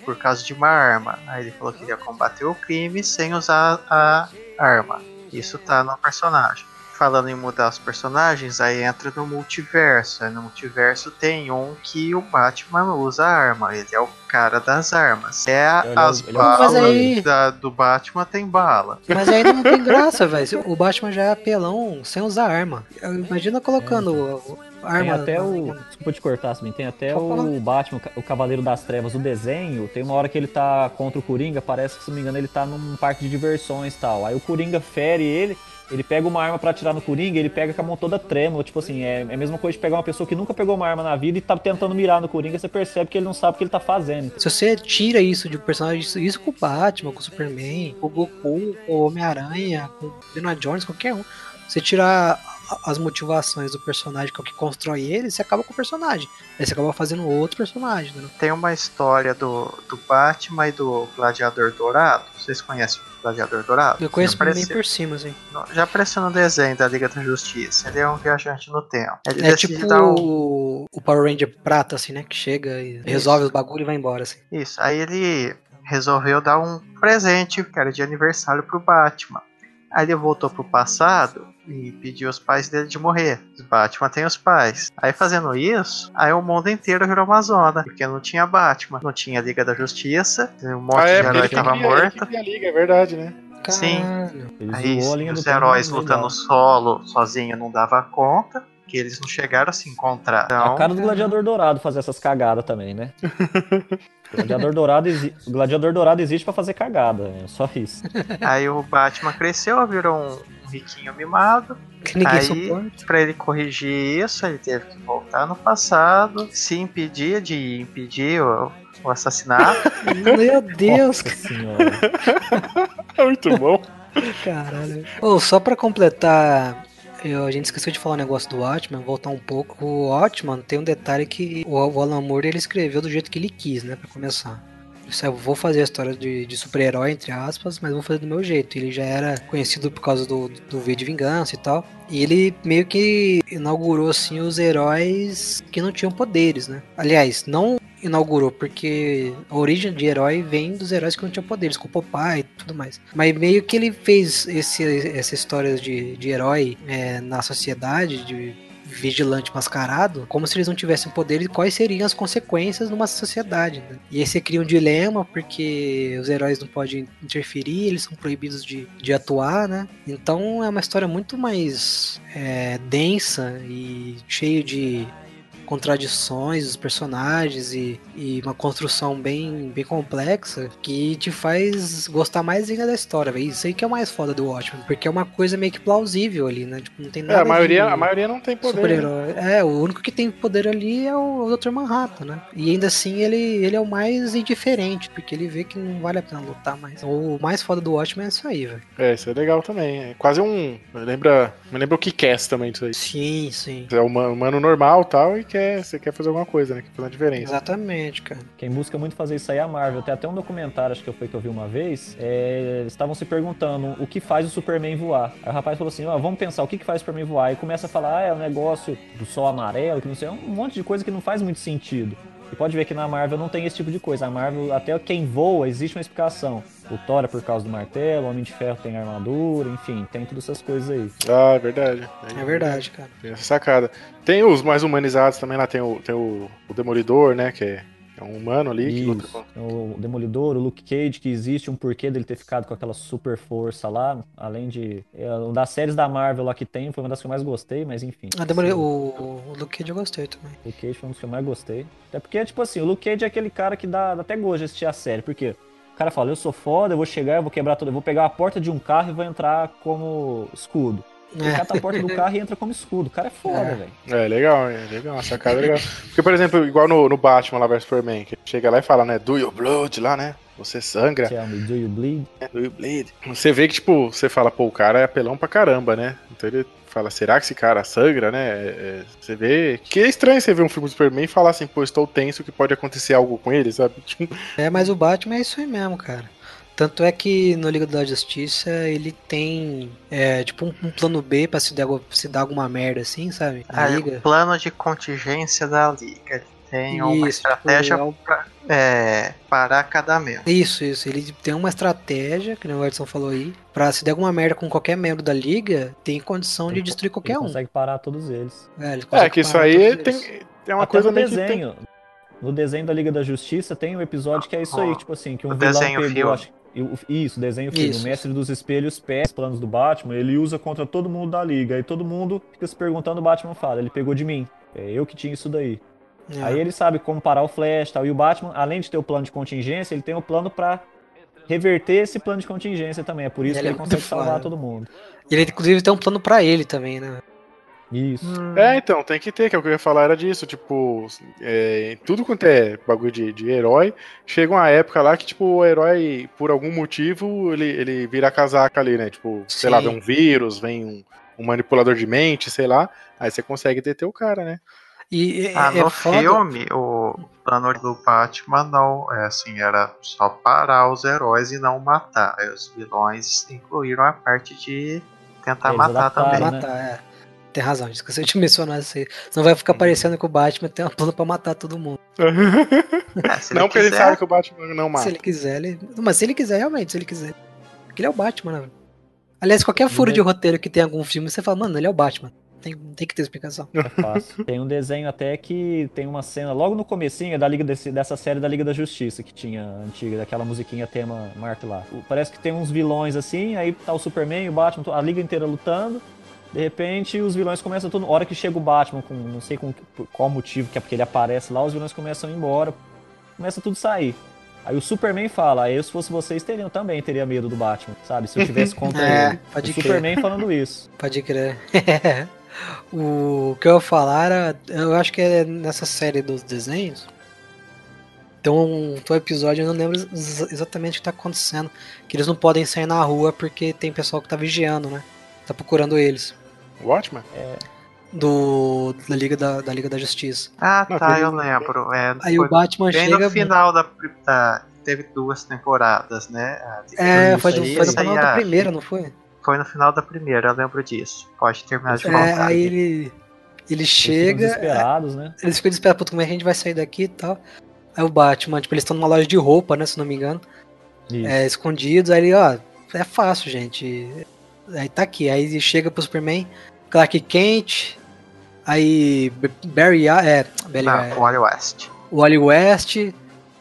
por causa de uma arma. Aí ele falou que ia combater o crime sem usar a arma. Isso tá no personagem. Falando em mudar os personagens, aí entra no multiverso. Aí no multiverso tem um que o Batman usa arma. Ele é o cara das armas. É Ele é as ele é balas aí- da- do Batman tem bala. Mas aí não tem graça, velho. O Batman já é apelão sem usar arma. Imagina colocando o- a Tem arma. até o. Desculpa te cortar, Sabine. Tem até o Batman, o Cavaleiro das Trevas, o desenho. Tem uma hora que ele tá contra o Coringa, parece que, se não me engano, ele tá num parque de diversões e tal. Aí o Coringa fere ele, ele pega uma arma pra atirar no Coringa, ele pega com a mão toda trêmula. Tipo assim, é, é a mesma coisa de pegar uma pessoa que nunca pegou uma arma na vida e tá tentando mirar no Coringa, você percebe que ele não sabe o que ele tá fazendo. Se você tira isso de um personagem, isso, isso com o Batman, com o Superman, com o Goku, com o Homem-Aranha, com o Indiana Jones, qualquer um. Você tirar as motivações do personagem, que é o que constrói ele, você acaba com o personagem. Aí você acaba fazendo outro personagem, né? Tem uma história do, do Batman e do Gladiador Dourado. Vocês conhecem o Gladiador Dourado? Eu conheço bem por cima, assim. já apareceu no desenho da Liga da Justiça. Ele é um viajante no tempo. Ele É tipo um- o, Power Ranger prata, assim, né? Que chega e resolve os bagulho e vai embora, assim. Isso. Aí ele resolveu dar um presente, que era de aniversário pro Batman. Aí ele voltou pro passado e pediu os pais dele de morrer. O Batman tem os pais. Aí fazendo isso, aí o mundo inteiro virou uma zona. Porque não tinha Batman, não tinha Liga da Justiça, um monte Ah, é, de herói ele que tava cria, ele morto. que a liga, é verdade, né? Sim. Caralho. Aí os heróis lutando legal. solo, sozinho, não dava conta. porque eles não chegaram a se encontrar. É Então, a cara do Gladiador Dourado fazer essas cagadas também, né? O Gladiador Dourado, exi... o Gladiador Dourado existe pra fazer cagada, é só isso. aí o Batman cresceu, virou um riquinho mimado. Que ninguém Aí, suporta. pra ele corrigir isso, ele teve que voltar no passado, se impedir de impedir o, o assassinato. Meu Deus, Nossa senhora. É muito bom. Caralho. Ô, só pra completar, eu- a gente esqueceu de falar um negócio do Watchman, voltar um pouco. O Watchman tem um detalhe que o, o Alan Moore ele escreveu do jeito que ele quis, né, pra começar. Isso, eu vou fazer a história de, de super-herói, entre aspas, mas vou fazer do meu jeito. Ele já era conhecido por causa do, do V de Vingança e tal. E ele meio que inaugurou, assim, os heróis que não tinham poderes, né? Aliás, não inaugurou, porque a origem de herói vem dos heróis que não tinham poderes, com o Popeye e tudo mais. Mas meio que ele fez esse, essa história de, de herói é, na sociedade, de vigilante mascarado, como se eles não tivessem poder e quais seriam as consequências numa sociedade. né? E aí você cria um dilema, porque os heróis não podem interferir, eles são proibidos de, de atuar, né? Então é uma história muito mais é, densa e cheio de contradições dos personagens e, e uma construção bem, bem complexa que te faz gostar mais ainda da história, velho. Isso aí que é o mais foda do Watchmen, porque é uma coisa meio que plausível ali, né? Tipo, não tem É, nada a maioria, de a maioria não tem poder. né? É, o único que tem poder ali é o Dr. Manhattan, né? E ainda assim ele, ele é o mais indiferente, porque ele vê que não vale a pena lutar mais. O mais foda do Watchmen é isso aí, velho. É, isso é legal também. É quase um. Me lembra, me lembra o que quer também disso aí. Sim, sim. É humano, humano normal tal e quer, você quer fazer alguma coisa, né? Quer fazer uma diferença. Exatamente, cara. Quem busca muito fazer isso aí é a Marvel. Tem até um documentário, acho que foi que eu vi uma vez. é, eles estavam se perguntando o que faz o Superman voar. Aí o rapaz falou assim: ó, vamos pensar o que, que faz o Superman voar. E começa a falar: ah, é o negócio do sol amarelo, que não sei, é um monte de coisa que não faz muito sentido. E pode ver que na Marvel não tem esse tipo de coisa. A Marvel, até quem voa, existe uma explicação. O Thor é por causa do martelo, o Homem de Ferro tem armadura, enfim, tem todas essas coisas aí. Ah, é verdade. É verdade, cara. Tem essa sacada. Tem os mais humanizados também lá, tem o, tem o, o Demolidor, né? Que é, é um humano ali que luta Isso. com. O Demolidor, o Luke Cage, que existe um porquê dele ter ficado com aquela super força lá, além de. é, das séries da Marvel lá que tem, foi uma das que eu mais gostei, mas enfim. Ah, O, o Luke Cage eu gostei também. O Luke Cage foi um dos que eu mais gostei. Até porque, tipo assim, o Luke Cage é aquele cara que dá, dá até gosto de assistir a série, porque o cara fala, eu sou foda, eu vou chegar, eu vou quebrar tudo, eu vou pegar a porta de um carro e vou entrar como escudo. Ele É. cata a porta do carro e entra como escudo. O cara é foda, É. velho. É, legal, é legal, uma sacada legal. Porque, por exemplo, igual no, no Batman lá vs Superman, que chega lá e fala, né? Do your blood lá, né? Você sangra, Tell me, do you bleed? né, do you bleed. Você vê que, tipo, você fala, pô, o cara é apelão pra caramba, né? Então ele fala, será que esse cara sangra, né? É, é, você vê. Que é estranho você ver um filme do Superman e falar assim, pô, estou tenso que pode acontecer algo com ele, sabe? Tipo, É, mas o Batman é isso aí mesmo, cara. Tanto é que no Liga da Justiça ele tem é, tipo um, um plano B pra se dar, se dar alguma merda assim, sabe? Na Aí, o Liga. plano de contingência da liga. Ele tem uma Isso, estratégia tipo, é pra é, parar cada membro. Isso, isso. Ele tem uma estratégia, que nem o Edson falou aí, pra se der alguma merda com qualquer membro da liga, tem condição de Ele destruir qualquer Ele um. consegue parar todos eles. É, ele é que isso aí tem, tem uma Até coisa no meio que tem- desenho. No desenho da Liga da Justiça tem um episódio que é isso aí, tipo assim, que um o vilão desenho pegou, acho, isso, desenho filme, Isso. o mestre dos espelhos os planos do Batman, ele usa contra todo mundo da Liga, aí todo mundo fica se perguntando, o Batman fala, ele pegou de mim, é eu que tinha isso daí. É. Aí ele sabe como parar o Flash e tal, e o Batman, além de ter o plano de contingência, ele tem o plano pra reverter esse plano de contingência também, é por isso Ele que é ele muito consegue salvar todo mundo. E ele inclusive tem um plano pra ele também, né? Isso. É, então, tem que ter, que é o que eu ia falar era disso, tipo, é, tudo quanto é bagulho de, de herói, chega uma época lá que, tipo, o herói, por algum motivo, ele, ele vira a casaca ali, né? Tipo, sei lá, Sim. vem um vírus, vem um, um manipulador de mente, sei lá, aí você consegue deter o cara, né? E é, Ah, é no foda- filme, o plano do Batman não, é assim, era só parar os heróis e não matar. Aí os vilões incluíram a parte de tentar Eles matar adaptaram, também. né? matar, é. Tem razão, esqueci de mencionar isso aí. Senão vai ficar parecendo que o Batman tem um plano pra matar todo mundo. É, não porque ele sabe que o Batman não mata. Se ele quiser, ele. Mas se ele quiser, realmente, se ele quiser. Porque ele é o Batman, né? Aliás, qualquer furo Uhum. de roteiro que tem algum filme, você fala, mano, ele é o Batman. Tem, tem que ter explicação. É fácil. Tem um desenho até que tem uma cena logo no comecinho da Liga desse- dessa série da Liga da Justiça que tinha antiga, daquela musiquinha tema Mark lá. Parece que tem uns vilões assim, aí tá o Superman, o Batman, a Liga inteira lutando. De repente, os vilões começam todo. hora que chega o Batman, com não sei com qual motivo, que é porque ele aparece lá, os vilões começam a ir embora. Começa tudo a sair. Aí o Superman fala, aí se fosse vocês, teriam também, teria medo do Batman, sabe? Se eu tivesse contra É, ele. pode o crer. Superman falando isso. Pode crer. o que eu ia falar era. Eu acho que é nessa série dos desenhos. Tem um, episódio, eu não lembro ex- exatamente o que tá acontecendo. Que eles não podem sair na rua porque tem pessoal que tá vigiando, né? Tá procurando eles. Watchman? Do, da, Liga da, da Liga da Justiça. Ah, Não, tá, eu lembro. É, Aí o Batman bem chega. no final da, da- Teve duas temporadas, né? É, foi, do, aí, foi no final aí, da primeira, não foi? Foi no final da primeira, eu lembro disso. Pode terminar de É, contar. aí ele. Ele Eles ficam chega. desesperados, né? Eles ficam desesperados, como é que a gente vai sair daqui e tal. Aí o Batman, tipo, eles estão numa loja de roupa, né, se não me engano, Isso. é, escondidos. Aí ele, ó, é fácil, gente. Aí tá aqui. Aí chega pro Superman, Clark Kent, aí Barry, é, Barry, Não, é, o Wally West. Wally West.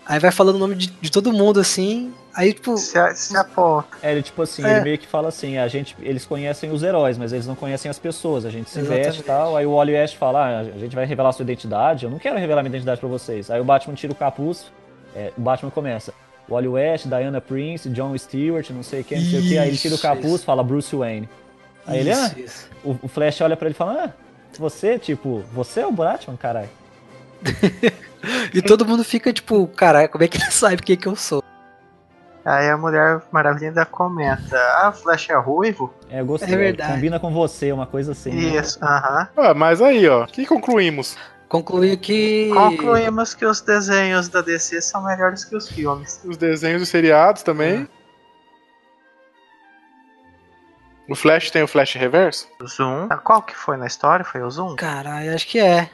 Aí vai falando o nome de, de todo mundo assim. Aí, tipo, Se, se aponta. É, ele tipo assim, É. ele meio que fala assim, a gente, eles conhecem os heróis, mas eles não conhecem as pessoas, a gente se veste e Exatamente. tal, aí o Wally West fala, ah, a gente vai revelar sua identidade, eu não quero revelar minha identidade pra vocês. Aí o Batman tira o capuz, é, o Batman começa, Wally West, Diana Prince, John Stewart, não sei quem, não sei o que, aí ele tira o Isso, capuz, isso. fala Bruce Wayne. Aí ele, ah, isso, isso. o, o Flash olha pra ele e fala, ah, você, tipo, você é o Batman, caralho. E todo mundo fica, tipo, caralho, como é que ele sabe quem que eu sou? Aí a Mulher Maravilha ainda comenta: Ah, o Flash é ruivo? É, eu gostei, É verdade. combina com você, uma coisa assim. né? Isso, aham. Ah, mas aí, ó, que concluímos? Que. Concluímos que os desenhos da DC são melhores que os filmes. Os desenhos dos seriados também. O Flash tem o Flash Reverso? O Zoom. Ah, Qual que foi na história? Foi o Zoom? Caralho, acho que é.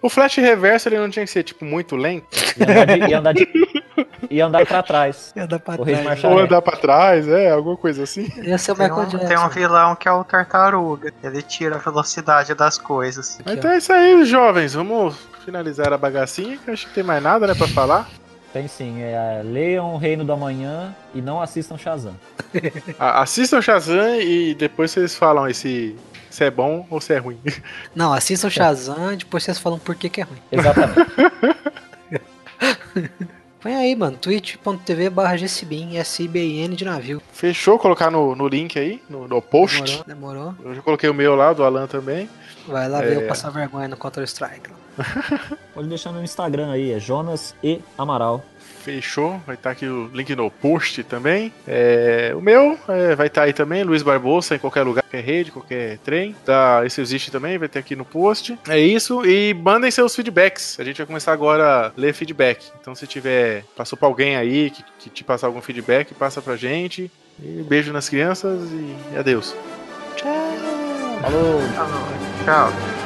O Flash Reverso ele não tinha que ser, tipo, muito lento? E andar, de, e andar, de- e andar pra trás. Ia dar pra O trás. Ou Charé. andar pra trás, é, alguma coisa assim. Ia ser o Tem um, tem um vilão que é o Tartaruga. Ele tira a velocidade das coisas. Aqui, Então é isso aí, jovens. Vamos finalizar a bagacinha, que eu acho que tem mais nada, né, pra falar. Tem sim, é, leiam o Reino do Amanhã e não assistam Shazam. A- Assistam Shazam e depois vocês falam aí se, se é bom ou se é ruim. Não, assistam Shazam, depois vocês falam por que, que é ruim. Exatamente. Põe aí, mano, twitch.tv barra GCBin, S-I-B-I-N de navio. Fechou? Colocar no, no link aí, no, no post. Demorou, demorou. Eu já coloquei o meu lá, do Alan também. Vai lá É. ver eu passar vergonha no Counter-Strike. Pode deixar no Instagram aí, é Jonas e Amaral. Fechou, vai estar aqui o link no post também. É, o meu é, vai estar aí também, Luiz Barbosa, em qualquer lugar, qualquer rede, qualquer trem. Tá, esse existe também, vai ter aqui no post. É isso, e mandem seus feedbacks. A gente vai começar agora a ler feedback. Então, se tiver, passou pra alguém aí que, que te passar algum feedback, passa pra gente. E beijo nas crianças e adeus. Falou! Tchau.